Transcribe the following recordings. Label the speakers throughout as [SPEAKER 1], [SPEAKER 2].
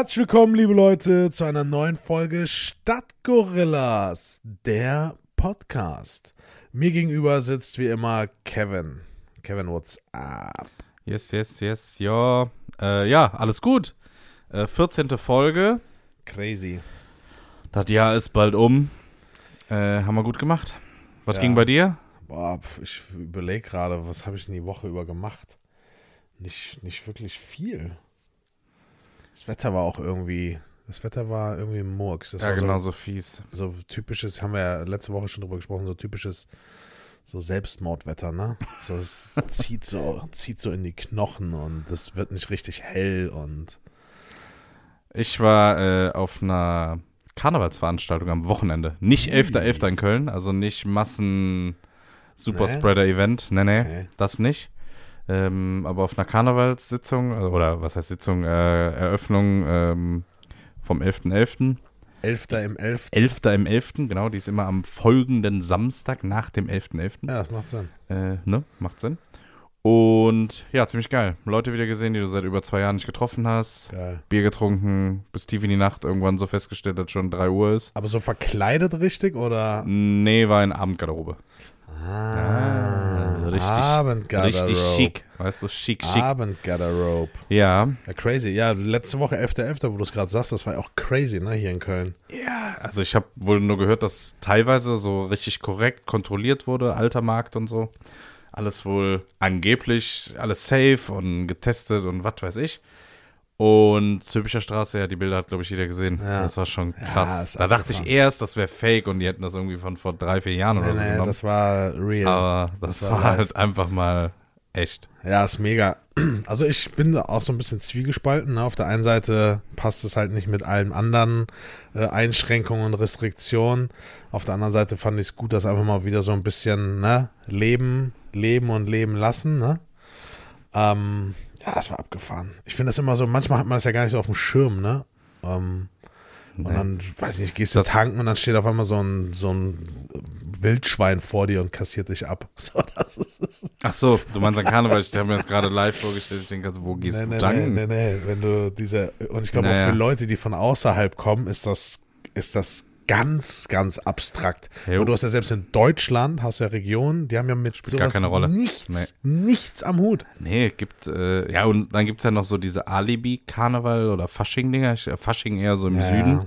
[SPEAKER 1] Herzlich willkommen, liebe Leute, zu einer neuen Folge Stadtgorillas, der Podcast. Mir gegenüber sitzt wie immer Kevin. Kevin, what's up?
[SPEAKER 2] Yes, yes, yes, ja. Äh, ja, alles gut. Äh, 14. Folge.
[SPEAKER 1] Crazy.
[SPEAKER 2] Das Jahr ist bald um. Äh, haben wir gut gemacht. Was
[SPEAKER 1] Ja.
[SPEAKER 2] ging bei dir?
[SPEAKER 1] Boah, ich überlege gerade, was habe ich denn die Woche über gemacht? Nicht, nicht wirklich viel. Das Wetter war auch irgendwie, das Wetter war irgendwie Murks. Das
[SPEAKER 2] ja, genau
[SPEAKER 1] so,
[SPEAKER 2] so fies.
[SPEAKER 1] so typisches, haben wir ja letzte Woche schon drüber gesprochen, so typisches so Selbstmordwetter, ne? So es zieht so, zieht so in die Knochen und es wird nicht richtig hell und
[SPEAKER 2] Ich war äh, auf einer Karnevalsveranstaltung am Wochenende. Nicht
[SPEAKER 1] Ui.
[SPEAKER 2] 11.11. in Köln, also nicht Massen
[SPEAKER 1] Nee?
[SPEAKER 2] Spreader event Nee, nee,
[SPEAKER 1] Okay.
[SPEAKER 2] das nicht. Ähm, aber auf einer Karnevalssitzung, äh, oder was heißt Sitzung, äh, Eröffnung ähm, vom 11.11.
[SPEAKER 1] 11. im 11.
[SPEAKER 2] 11. im 11., genau, die ist immer am folgenden Samstag nach dem 11.11.
[SPEAKER 1] Ja, das macht Sinn.
[SPEAKER 2] Äh, ne? Macht Sinn. Und ja, ziemlich geil. Leute wieder gesehen, die du seit über zwei Jahren nicht getroffen hast.
[SPEAKER 1] Geil.
[SPEAKER 2] Bier getrunken, bis tief in die Nacht, irgendwann so festgestellt, dass schon 3 Uhr ist.
[SPEAKER 1] Aber so verkleidet richtig oder?
[SPEAKER 2] Nee, war in Abendgarderobe.
[SPEAKER 1] Ah,
[SPEAKER 2] richtig-
[SPEAKER 1] Abendgarderobe.
[SPEAKER 2] Richtig schick. Weißt du, schick, schick.
[SPEAKER 1] Abendgarderobe.
[SPEAKER 2] Ja.
[SPEAKER 1] Ja, crazy. Ja, letzte Woche 11.11., wo du es gerade sagst, das war ja auch crazy, ne, hier in Köln.
[SPEAKER 2] Ja, also ich habe wohl nur gehört, dass teilweise so richtig korrekt kontrolliert wurde, alter Markt und so. Alles wohl angeblich, alles safe und getestet und was weiß ich. Und Zülpicher Straße, ja, die Bilder hat, glaube ich, jeder gesehen.
[SPEAKER 1] Ja.
[SPEAKER 2] Das war schon
[SPEAKER 1] Ja,
[SPEAKER 2] krass.
[SPEAKER 1] ist
[SPEAKER 2] da dachte ich erst, das wäre fake und die hätten das irgendwie von vor drei, vier Jahren oder
[SPEAKER 1] Nee,
[SPEAKER 2] so
[SPEAKER 1] nee,
[SPEAKER 2] genommen.
[SPEAKER 1] das war real.
[SPEAKER 2] Aber das,
[SPEAKER 1] das war
[SPEAKER 2] war, halt einfach mal echt.
[SPEAKER 1] Ja, ist mega. Also ich bin da auch so ein bisschen zwiegespalten. Ne? Auf der einen Seite passt es halt nicht mit allen anderen äh, Einschränkungen und Restriktionen. Auf der anderen Seite fand ich es gut, dass einfach mal wieder so ein bisschen ne? leben, leben und leben lassen. Ne? Ähm, ja, das war abgefahren. Ich finde das immer so, manchmal hat man das ja gar nicht so auf dem Schirm, ne? Ähm, und
[SPEAKER 2] Nee.
[SPEAKER 1] dann, weiß ich nicht, gehst du tanken und dann steht auf einmal so ein, so ein Wildschwein vor dir und kassiert dich ab. So, das ist,
[SPEAKER 2] Ach so, du meinst an Karneval, ich habe mir das gerade live vorgestellt. Ich denke, wo gehst
[SPEAKER 1] nee,
[SPEAKER 2] du
[SPEAKER 1] nee,
[SPEAKER 2] tanken?
[SPEAKER 1] Nee, nee, nee, wenn du diese, und ich glaube
[SPEAKER 2] Naja.
[SPEAKER 1] auch für Leute, die von außerhalb kommen, ist das, ist das ganz, ganz abstrakt.
[SPEAKER 2] Jo.
[SPEAKER 1] Und du hast ja selbst in Deutschland, hast ja Regionen, die haben ja mit
[SPEAKER 2] Spielt gar keine Rolle.
[SPEAKER 1] nichts,
[SPEAKER 2] Nee.
[SPEAKER 1] nichts am Hut.
[SPEAKER 2] Nee, gibt, äh, ja, und dann gibt es ja noch so diese Alibi-Karneval oder Fasching-Dinger. Äh, Fasching eher so im
[SPEAKER 1] Ja,
[SPEAKER 2] Süden.
[SPEAKER 1] ja.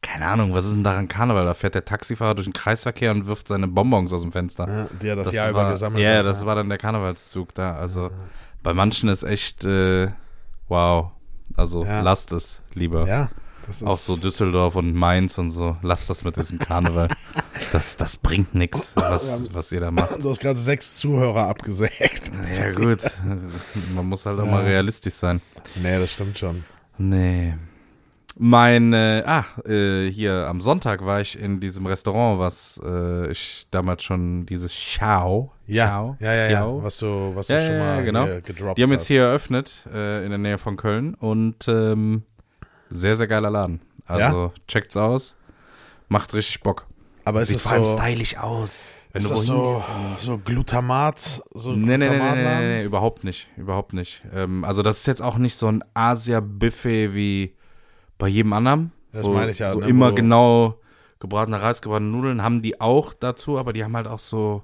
[SPEAKER 2] Keine Ahnung, was ist denn daran Karneval? Da fährt der Taxifahrer durch den Kreisverkehr und wirft seine Bonbons aus dem Fenster.
[SPEAKER 1] Ja, die er das, Jahr
[SPEAKER 2] war,
[SPEAKER 1] über gesammelt
[SPEAKER 2] Ja,
[SPEAKER 1] hat.
[SPEAKER 2] das war dann der Karnevalszug da. Also bei manchen ist echt, äh, wow. Also
[SPEAKER 1] Ja.
[SPEAKER 2] lasst es lieber.
[SPEAKER 1] Ja, das
[SPEAKER 2] Auch so Düsseldorf und Mainz und so. Lasst das mit diesem Karneval. das, das bringt nichts, was, was ihr da macht.
[SPEAKER 1] Du hast gerade sechs Zuhörer abgesägt.
[SPEAKER 2] Ja, gut. Man muss halt auch
[SPEAKER 1] Ja.
[SPEAKER 2] mal realistisch sein.
[SPEAKER 1] Nee, das stimmt schon.
[SPEAKER 2] Nee. Mein, äh, ah, äh, hier am Sonntag war ich in diesem Restaurant, was äh, ich damals schon dieses Xiao.
[SPEAKER 1] Ja,
[SPEAKER 2] Xiao,
[SPEAKER 1] ja, ja, ja. Was du, was
[SPEAKER 2] Ja,
[SPEAKER 1] du schon
[SPEAKER 2] ja, ja,
[SPEAKER 1] mal
[SPEAKER 2] genau.
[SPEAKER 1] hier gedroppt
[SPEAKER 2] Die haben
[SPEAKER 1] hast.
[SPEAKER 2] jetzt hier eröffnet, äh, in der Nähe von Köln und ähm, sehr, sehr geiler Laden. Also checkt's aus, macht richtig Bock.
[SPEAKER 1] Aber ist
[SPEAKER 2] Sieht vor allem
[SPEAKER 1] so,
[SPEAKER 2] stylisch aus. Wenn
[SPEAKER 1] ist das so, so Glutamat, so
[SPEAKER 2] Nee, nee, nee, nee, nee, nee, überhaupt nicht. Überhaupt nicht. Ähm, also, das ist jetzt auch nicht so ein Asia-Buffet wie bei jedem anderen.
[SPEAKER 1] Das
[SPEAKER 2] wo,
[SPEAKER 1] meine ich ja,
[SPEAKER 2] Wo
[SPEAKER 1] ne,
[SPEAKER 2] immer
[SPEAKER 1] wo-
[SPEAKER 2] genau gebratener Reis, gebratene Nudeln haben die auch dazu, aber die haben halt auch so.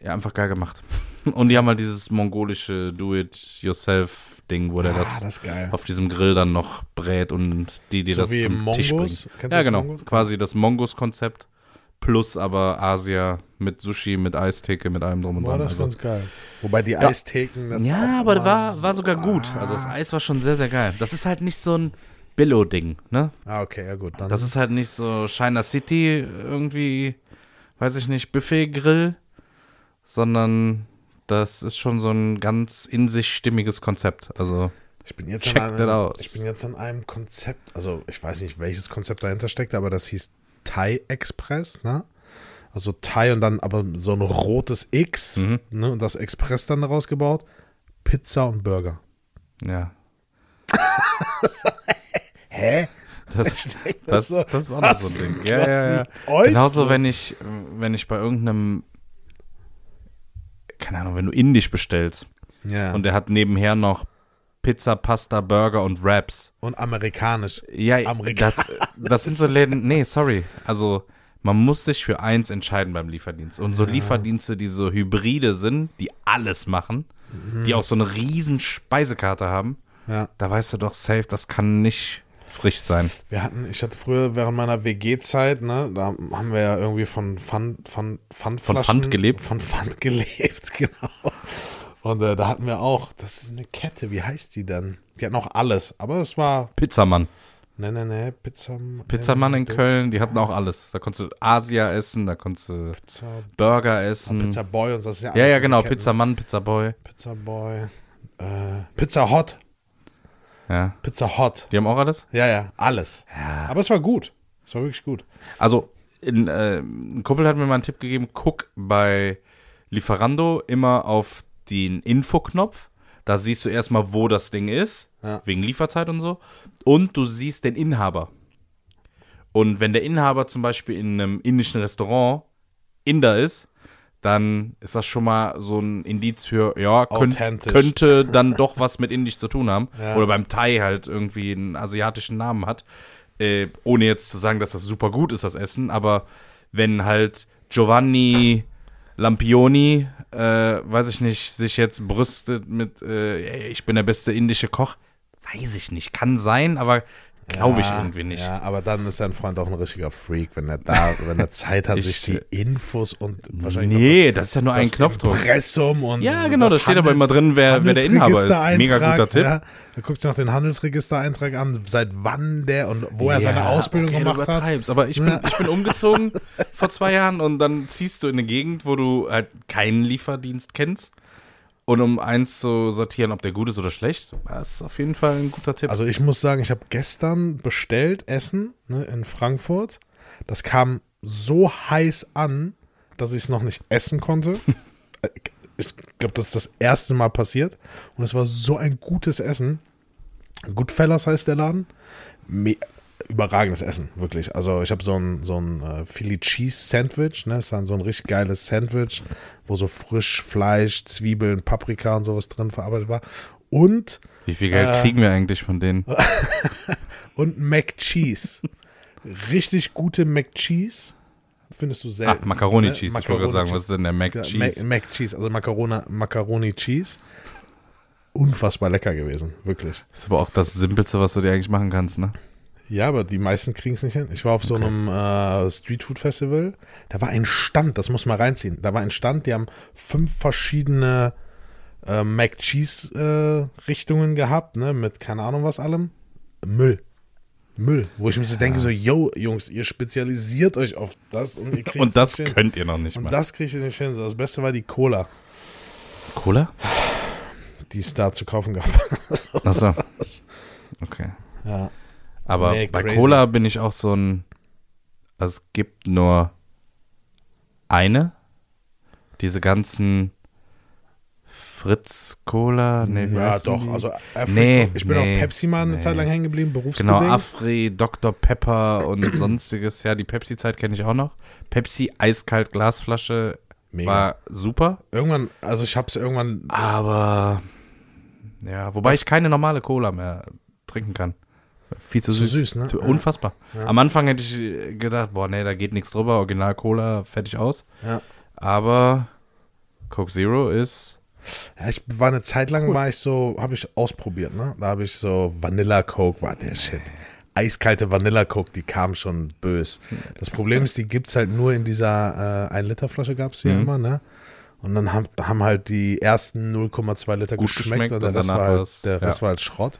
[SPEAKER 2] Ja, einfach geil gemacht. Und die haben halt dieses mongolische Do-it-yourself-Ding, wo der
[SPEAKER 1] Ah,
[SPEAKER 2] das,
[SPEAKER 1] das
[SPEAKER 2] auf diesem Grill dann noch brät und die, die
[SPEAKER 1] So
[SPEAKER 2] das
[SPEAKER 1] wie
[SPEAKER 2] zum
[SPEAKER 1] Mongos?
[SPEAKER 2] Tisch bringen.
[SPEAKER 1] Kennst
[SPEAKER 2] ja,
[SPEAKER 1] das
[SPEAKER 2] genau.
[SPEAKER 1] Mongos?
[SPEAKER 2] Quasi das Mongos-Konzept plus aber Asia mit Sushi, mit Eistheke, mit allem drum und dran.
[SPEAKER 1] das ist
[SPEAKER 2] Also,
[SPEAKER 1] ganz geil. Wobei die
[SPEAKER 2] Ja.
[SPEAKER 1] Eistheken, das
[SPEAKER 2] ja, aber war, war
[SPEAKER 1] so-
[SPEAKER 2] sogar gut. Also das Eis war schon sehr, sehr geil. Das ist halt nicht so ein Billo-Ding, ne?
[SPEAKER 1] Ah, okay, ja gut. Dann
[SPEAKER 2] Das ist halt nicht so China City irgendwie, weiß ich nicht, Buffet-Grill, sondern das ist schon so ein ganz in sich stimmiges Konzept. Also,
[SPEAKER 1] ich bin jetzt an einem,
[SPEAKER 2] aus.
[SPEAKER 1] ich bin jetzt an einem Konzept, also ich weiß nicht, welches Konzept dahinter steckt, aber das hieß Thai Express, ne? Also Thai und dann aber so ein rotes X,
[SPEAKER 2] Mhm.
[SPEAKER 1] ne? Und das Express dann daraus gebaut. Pizza und Burger.
[SPEAKER 2] ja.
[SPEAKER 1] Hä?
[SPEAKER 2] Das,
[SPEAKER 1] denk,
[SPEAKER 2] das,
[SPEAKER 1] so-
[SPEAKER 2] das ist auch noch so ein Ding. Ja, ja, ja. Genauso, wenn ich, wenn ich bei irgendeinem, keine Ahnung, wenn du indisch bestellst
[SPEAKER 1] Ja.
[SPEAKER 2] und der hat nebenher noch Pizza, Pasta, Burger und Wraps.
[SPEAKER 1] Und amerikanisch.
[SPEAKER 2] Ja,
[SPEAKER 1] Amerika-
[SPEAKER 2] das, das sind so Läden. Nee, sorry. Also, man muss sich für eins entscheiden beim Lieferdienst. Und so Lieferdienste, die so Hybride sind, die alles machen, die auch so eine riesen Speisekarte haben,
[SPEAKER 1] Ja.
[SPEAKER 2] da weißt du doch safe, das kann nicht frisch sein.
[SPEAKER 1] Wir hatten, ich hatte früher während meiner WG-Zeit, ne, da haben wir ja irgendwie von Pfand, von Pfandflaschen.
[SPEAKER 2] Pfand gelebt?
[SPEAKER 1] Von Pfand gelebt, genau. Und äh, da hatten wir auch, das ist eine Kette, wie heißt die denn? Die hatten auch alles, aber es war,
[SPEAKER 2] Pizzamann.
[SPEAKER 1] ne, ne, ne, Pizza.
[SPEAKER 2] Pizzamann in
[SPEAKER 1] ne,
[SPEAKER 2] Köln, die hatten auch alles. Da konntest du Asia essen, da konntest du
[SPEAKER 1] Pizza,
[SPEAKER 2] Burger essen.
[SPEAKER 1] Pizza Boy und so. Das ist ja,
[SPEAKER 2] ja,
[SPEAKER 1] alles
[SPEAKER 2] ja,
[SPEAKER 1] diese
[SPEAKER 2] genau. Pizzamann, Pizzaboy.
[SPEAKER 1] Pizza Boy. Äh, Pizza Hot.
[SPEAKER 2] Ja.
[SPEAKER 1] Pizza Hot.
[SPEAKER 2] Die haben auch alles?
[SPEAKER 1] Ja, ja, alles. Aber es war gut. Es war wirklich gut.
[SPEAKER 2] Also, in, äh, ein Kumpel hat mir mal einen Tipp gegeben, guck bei Lieferando immer auf den Infoknopf. Da siehst du erstmal, wo das Ding ist,
[SPEAKER 1] Ja.
[SPEAKER 2] wegen Lieferzeit und so. Und du siehst den Inhaber. Und wenn der Inhaber zum Beispiel in einem indischen Restaurant Inder ist, dann ist das schon mal so ein Indiz für, ja, könnt, könnte dann doch was mit Indisch zu tun haben.
[SPEAKER 1] Ja.
[SPEAKER 2] Oder beim Thai halt irgendwie einen asiatischen Namen hat. Äh, ohne jetzt zu sagen, dass das super gut ist, das Essen, aber wenn halt Giovanni Lampioni, äh, weiß ich nicht, sich jetzt brüstet mit, äh, ich bin der beste indische Koch, weiß ich nicht, kann sein, aber glaube ich
[SPEAKER 1] Ja,
[SPEAKER 2] irgendwie nicht.
[SPEAKER 1] Ja, aber dann ist dein Freund auch ein richtiger Freak, wenn er da, wenn er Zeit hat,
[SPEAKER 2] Ich-
[SPEAKER 1] sich die Infos und wahrscheinlich
[SPEAKER 2] Nee, das ist ja nur ein
[SPEAKER 1] das
[SPEAKER 2] Knopfdruck.
[SPEAKER 1] Impressum und
[SPEAKER 2] Ja, genau,
[SPEAKER 1] das
[SPEAKER 2] da steht aber immer drin, wer- wer der Inhaber ist. Mega guter Tipp.
[SPEAKER 1] Ja, da guckt sich noch den Handelsregistereintrag an, seit wann der und wo er seine Ausbildung
[SPEAKER 2] okay,
[SPEAKER 1] gemacht
[SPEAKER 2] du
[SPEAKER 1] hat.
[SPEAKER 2] übertreibst, aber ich bin, ich bin umgezogen vor zwei Jahren und dann ziehst du in eine Gegend, wo du halt keinen Lieferdienst kennst. Und um eins zu sortieren, ob der gut ist oder schlecht, das ist auf jeden Fall ein guter Tipp.
[SPEAKER 1] Also ich muss sagen, ich habe gestern bestellt Essen ne, in Frankfurt. Das kam so heiß an, dass ich es noch nicht essen konnte. Äh, ich glaube, das ist das erste Mal passiert. Und es war so ein gutes Essen. Goodfellas heißt der Laden. Überragendes Essen, wirklich. Also ich habe so ein, so ein äh, Philly Cheese Sandwich, ne? ist dann so ein richtig geiles Sandwich, wo so frisch Fleisch, Zwiebeln, Paprika und sowas drin verarbeitet war. Und
[SPEAKER 2] Wie viel Geld
[SPEAKER 1] äh,
[SPEAKER 2] kriegen wir eigentlich von denen?
[SPEAKER 1] und Mac Cheese. Richtig gute Mac Cheese. Findest du
[SPEAKER 2] Ah,
[SPEAKER 1] selten.
[SPEAKER 2] Macaroni
[SPEAKER 1] ne?
[SPEAKER 2] Cheese. Ich wollte
[SPEAKER 1] Macaroni
[SPEAKER 2] gerade sagen, was ist denn der Mac
[SPEAKER 1] Ja,
[SPEAKER 2] Cheese?
[SPEAKER 1] Mac, Mac Cheese, also Macarona, Macaroni Cheese. Unfassbar lecker gewesen, wirklich.
[SPEAKER 2] Das ist aber auch das Simpelste, was du dir eigentlich machen kannst, ne?
[SPEAKER 1] Ja, aber die meisten kriegen es nicht hin. Ich war auf so einem äh, Streetfood Festival. Da war ein Stand, das muss man reinziehen. Da war ein Stand, die haben fünf verschiedene äh, Mac Cheese äh, Richtungen gehabt, ne, mit keine Ahnung was allem. Müll. Müll. Wo ich mir so denke, so, yo, Jungs, ihr spezialisiert euch auf das und ihr kriegt
[SPEAKER 2] Und das
[SPEAKER 1] nicht hin.
[SPEAKER 2] könnt ihr noch nicht
[SPEAKER 1] Und
[SPEAKER 2] mal.
[SPEAKER 1] das kriegt ihr nicht hin. Das Beste war die Cola,
[SPEAKER 2] Cola?
[SPEAKER 1] die es da zu kaufen gab.
[SPEAKER 2] Achso. Okay.
[SPEAKER 1] ja.
[SPEAKER 2] Aber
[SPEAKER 1] Nee,
[SPEAKER 2] bei
[SPEAKER 1] crazy.
[SPEAKER 2] Cola bin ich auch so ein. Also es gibt nur eine. Diese ganzen Fritz Cola. Nee,
[SPEAKER 1] ja, doch.
[SPEAKER 2] die?
[SPEAKER 1] Also, Afri
[SPEAKER 2] Nee,
[SPEAKER 1] ich bin
[SPEAKER 2] nee,
[SPEAKER 1] auf Pepsi mal eine
[SPEAKER 2] nee.
[SPEAKER 1] Zeit lang hängen geblieben, berufsbedingt.
[SPEAKER 2] Genau, Afri, Dr. Pepper und sonstiges. Ja, die Pepsi-Zeit kenne ich auch noch. Pepsi, eiskalt, Glasflasche,
[SPEAKER 1] Mega.
[SPEAKER 2] war super.
[SPEAKER 1] Irgendwann, also ich hab's irgendwann.
[SPEAKER 2] Aber, ja, wobei ich keine normale Cola mehr trinken kann. Viel zu
[SPEAKER 1] Zu
[SPEAKER 2] süß.
[SPEAKER 1] süß, ne?
[SPEAKER 2] Zu,
[SPEAKER 1] Ja.
[SPEAKER 2] unfassbar. Am Anfang hätte ich gedacht, boah, nee, da geht nichts drüber. Original Cola, fertig aus.
[SPEAKER 1] Ja.
[SPEAKER 2] Aber Coke Zero ist,
[SPEAKER 1] Ja, ich war eine Zeit lang, war ich so, habe ich ausprobiert, ne? Da habe ich so Vanilla Coke, war der Shit. Eiskalte Vanilla Coke, die kam schon bös. Das Problem ist, die gibt's halt nur in dieser äh, 1 Liter Flasche gab's die
[SPEAKER 2] Mhm.
[SPEAKER 1] immer, ne? Und dann haben, haben halt die ersten 0,2 Liter
[SPEAKER 2] Gut
[SPEAKER 1] geschmeckt,
[SPEAKER 2] geschmeckt
[SPEAKER 1] und der
[SPEAKER 2] und
[SPEAKER 1] Rest, war halt, der Rest
[SPEAKER 2] ja.
[SPEAKER 1] war halt Schrott.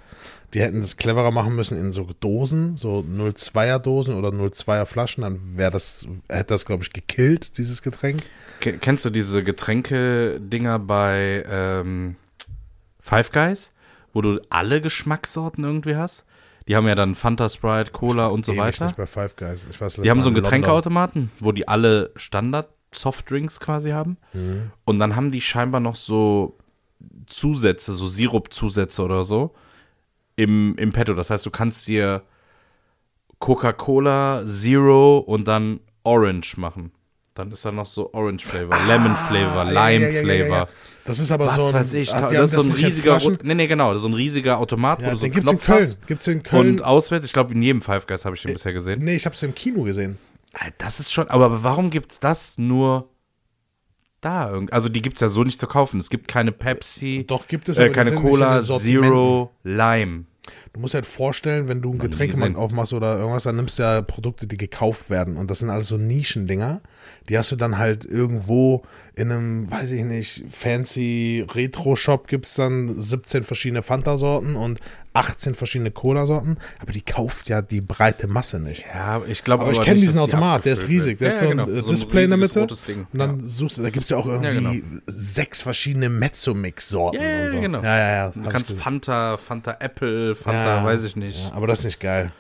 [SPEAKER 1] Die hätten das cleverer machen müssen in so Dosen, so 0,2er Dosen oder 0,2er Flaschen, dann wäre das, hätte das, glaube ich, gekillt, dieses Getränk.
[SPEAKER 2] Ke- Kennst du diese Getränke-Dinger bei ähm, Five Guys, wo du alle Geschmackssorten irgendwie hast? Die haben ja dann Fanta, Sprite, Cola und so weiter.
[SPEAKER 1] nicht bei Five Guys. Ich weiß,
[SPEAKER 2] Die haben so einen Getränkeautomaten, wo die alle Standard-Softdrinks quasi haben.
[SPEAKER 1] Mhm.
[SPEAKER 2] Und dann haben die scheinbar noch so Zusätze, so Sirup-Zusätze oder so im, im Petto. Das heißt, du kannst dir Coca-Cola Zero und dann Orange machen. Dann ist da noch so Orange Flavor, Lemon Flavor,
[SPEAKER 1] Ah,
[SPEAKER 2] Lime
[SPEAKER 1] ja, ja, ja, ja.
[SPEAKER 2] Flavor.
[SPEAKER 1] Das ist aber
[SPEAKER 2] Was
[SPEAKER 1] so ein,
[SPEAKER 2] weiß ich. Das ist so ein riesiger. Nee, nee, genau. Das ist so ein riesiger Automat, wo
[SPEAKER 1] Ja,
[SPEAKER 2] du so
[SPEAKER 1] den gibt's in Köln. Gibt's in Köln. Äh,
[SPEAKER 2] Und auswärts, ich glaube, in jedem Five Guys habe ich den bisher gesehen.
[SPEAKER 1] nee, ich habe es im Kino gesehen.
[SPEAKER 2] Das ist schon, aber warum gibt's das nur da? Also die gibt's ja so nicht zu kaufen. Es gibt keine Pepsi,
[SPEAKER 1] Doch, gibt es,
[SPEAKER 2] äh, keine Cola. Zero, Lime.
[SPEAKER 1] Du musst halt vorstellen, wenn du einen Getränkemarkt aufmachst oder irgendwas, dann nimmst du ja Produkte, die gekauft werden. Und das sind alles so Nischendinger. Die hast du dann halt irgendwo in einem, weiß ich nicht, fancy Retro-Shop gibt es dann 17 verschiedene Fanta-Sorten und 18 verschiedene Cola-Sorten. Aber die kauft ja die breite Masse nicht.
[SPEAKER 2] Ja, ich glaube
[SPEAKER 1] Aber ich
[SPEAKER 2] nicht,
[SPEAKER 1] kenne diesen
[SPEAKER 2] die
[SPEAKER 1] Automat, der ist riesig. Der ist
[SPEAKER 2] Ja,
[SPEAKER 1] so ein
[SPEAKER 2] genau.
[SPEAKER 1] äh,
[SPEAKER 2] So
[SPEAKER 1] Display in der Mitte. Und dann suchst du, da gibt es ja auch irgendwie
[SPEAKER 2] genau.
[SPEAKER 1] sechs verschiedene Mezzo-Mix-Sorten.
[SPEAKER 2] Ja, ja,
[SPEAKER 1] und so.
[SPEAKER 2] genau.
[SPEAKER 1] Ja, ja, ja.
[SPEAKER 2] Du kannst
[SPEAKER 1] ich.
[SPEAKER 2] Fanta, Fanta Apple, Fanta,
[SPEAKER 1] Ja,
[SPEAKER 2] weiß ich nicht.
[SPEAKER 1] Ja, aber das ist nicht geil.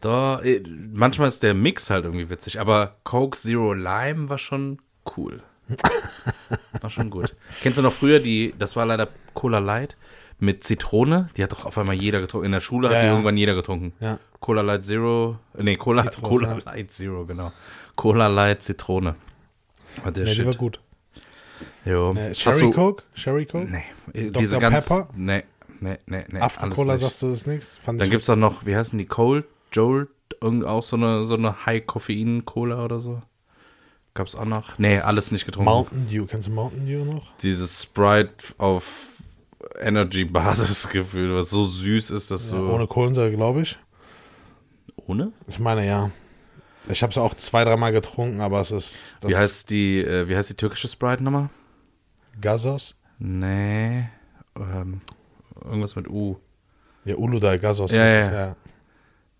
[SPEAKER 2] Da, äh, manchmal ist der Mix halt irgendwie witzig, aber Coke Zero Lime war schon cool. war schon gut. Kennst du noch früher die, das war leider Cola Light mit Zitrone? Die hat doch auf einmal jeder getrunken. In der Schule hat
[SPEAKER 1] Ja,
[SPEAKER 2] die
[SPEAKER 1] ja.
[SPEAKER 2] irgendwann jeder getrunken.
[SPEAKER 1] Ja.
[SPEAKER 2] Cola Light Zero, äh, nee, Cola,
[SPEAKER 1] Zitrus,
[SPEAKER 2] Cola. Light Zero, genau. Cola Light Zitrone. War der
[SPEAKER 1] Nee, die war
[SPEAKER 2] Shit.
[SPEAKER 1] gut.
[SPEAKER 2] Jo. Hast
[SPEAKER 1] Sherry
[SPEAKER 2] du-
[SPEAKER 1] Coke? Sherry Coke?
[SPEAKER 2] Nee, äh,
[SPEAKER 1] Dr.
[SPEAKER 2] diese ganz,
[SPEAKER 1] Pepper?
[SPEAKER 2] Nee, nee, nee, nee.
[SPEAKER 1] Cola sagst du das nichts?
[SPEAKER 2] Dann gibt es auch noch, wie heißen die, Cold, Jolt, irgend auch so eine, so eine High-Koffein-Cola oder so. Gab es auch noch? Nee, alles nicht getrunken.
[SPEAKER 1] Mountain Dew. Kennst du Mountain Dew noch?
[SPEAKER 2] Dieses Sprite auf Energy-Basis gefühlt, was so süß ist, dass
[SPEAKER 1] Ja,
[SPEAKER 2] so.
[SPEAKER 1] ohne Kohlensäure, glaube ich.
[SPEAKER 2] Ohne?
[SPEAKER 1] Ich meine, ja. Ich habe es auch zwei, dreimal getrunken, aber es ist.
[SPEAKER 2] Wie heißt die, äh, wie heißt die türkische Sprite nochmal?
[SPEAKER 1] Gasos?
[SPEAKER 2] Nee. Ähm, irgendwas mit U.
[SPEAKER 1] Ja, Uludai Gasos.
[SPEAKER 2] Ja,
[SPEAKER 1] ist
[SPEAKER 2] ja.
[SPEAKER 1] ja.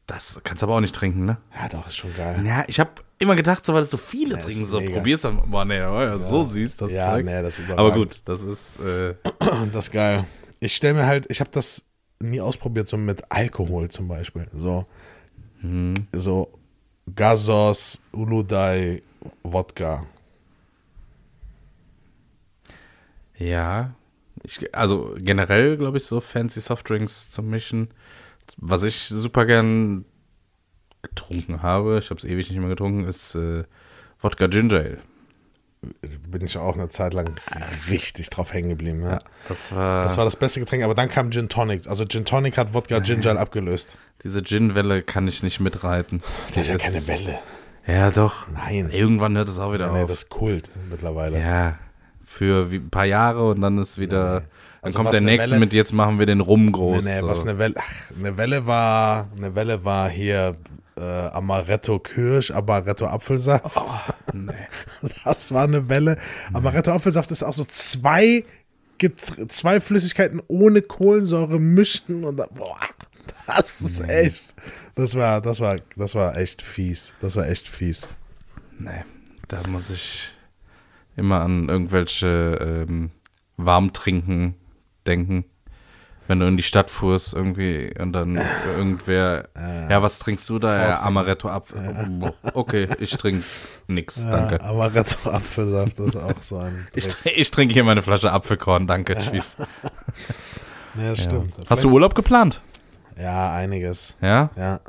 [SPEAKER 2] Das kannst du aber auch nicht trinken, ne?
[SPEAKER 1] ja, doch, ist schon geil.
[SPEAKER 2] Ja, ich habe immer gedacht, so weil das so viele
[SPEAKER 1] Ja,
[SPEAKER 2] trinken, so
[SPEAKER 1] mega.
[SPEAKER 2] probier's dann. Boah, nee, war ja, so süß, das
[SPEAKER 1] ja,
[SPEAKER 2] Zeug.
[SPEAKER 1] nee, das ist
[SPEAKER 2] aber gut, das ist. Äh,
[SPEAKER 1] Das ist geil. Ich stelle mir halt, ich habe das nie ausprobiert, so mit Alkohol zum Beispiel. So,
[SPEAKER 2] Mhm.
[SPEAKER 1] so Gasos, Uludai, Wodka.
[SPEAKER 2] Ja, ich, also generell glaube ich so fancy Softdrinks zum Mischen. Was ich super gern getrunken habe, ich habe es ewig nicht mehr getrunken, ist äh, Wodka Ginger Ale.
[SPEAKER 1] Bin ich auch eine Zeit lang richtig drauf hängen geblieben. Ja.
[SPEAKER 2] Das war,
[SPEAKER 1] Das war das beste Getränk, aber dann kam Gin Tonic. Also Gin Tonic hat Wodka Ginger Ale abgelöst.
[SPEAKER 2] diese Gin-Welle kann ich nicht mitreiten.
[SPEAKER 1] Das ist ja keine Welle.
[SPEAKER 2] Ja, doch.
[SPEAKER 1] Nein.
[SPEAKER 2] Irgendwann hört es auch wieder
[SPEAKER 1] Nee,
[SPEAKER 2] auf.
[SPEAKER 1] das ist Kult mittlerweile.
[SPEAKER 2] ja, für ein paar Jahre und dann ist wieder, dann
[SPEAKER 1] Also
[SPEAKER 2] kommt
[SPEAKER 1] was
[SPEAKER 2] der nächste
[SPEAKER 1] Welle-
[SPEAKER 2] mit, jetzt machen wir den Rum groß.
[SPEAKER 1] Nee, nee,
[SPEAKER 2] so.
[SPEAKER 1] was eine Welle. Ach, eine Welle war, eine Welle war hier äh, Amaretto Kirsch, Amaretto Apfelsaft.
[SPEAKER 2] Oh, nee.
[SPEAKER 1] Das war eine Welle. Amaretto Apfelsaft ist auch so zwei, Getr- zwei Flüssigkeiten ohne Kohlensäure mischen und dann, boah, das ist echt. Das war, das war, das war echt fies. Das war echt fies.
[SPEAKER 2] Nee, da muss ich immer an irgendwelche ähm, Warmtrinken denken. Wenn du in die Stadt fuhrst irgendwie und dann irgendwer, ja, was trinkst du da? Ja, Amaretto Apfel. Okay, ich trinke nix, danke.
[SPEAKER 1] Ja, Amaretto Apfelsaft ist auch so ein.
[SPEAKER 2] Ich, tr- ich trinke hier meine Flasche Apfelkorn, danke, tschüss. Ja.
[SPEAKER 1] stimmt.
[SPEAKER 2] Hast du Urlaub geplant?
[SPEAKER 1] Ja, einiges.
[SPEAKER 2] Ja?
[SPEAKER 1] Ja.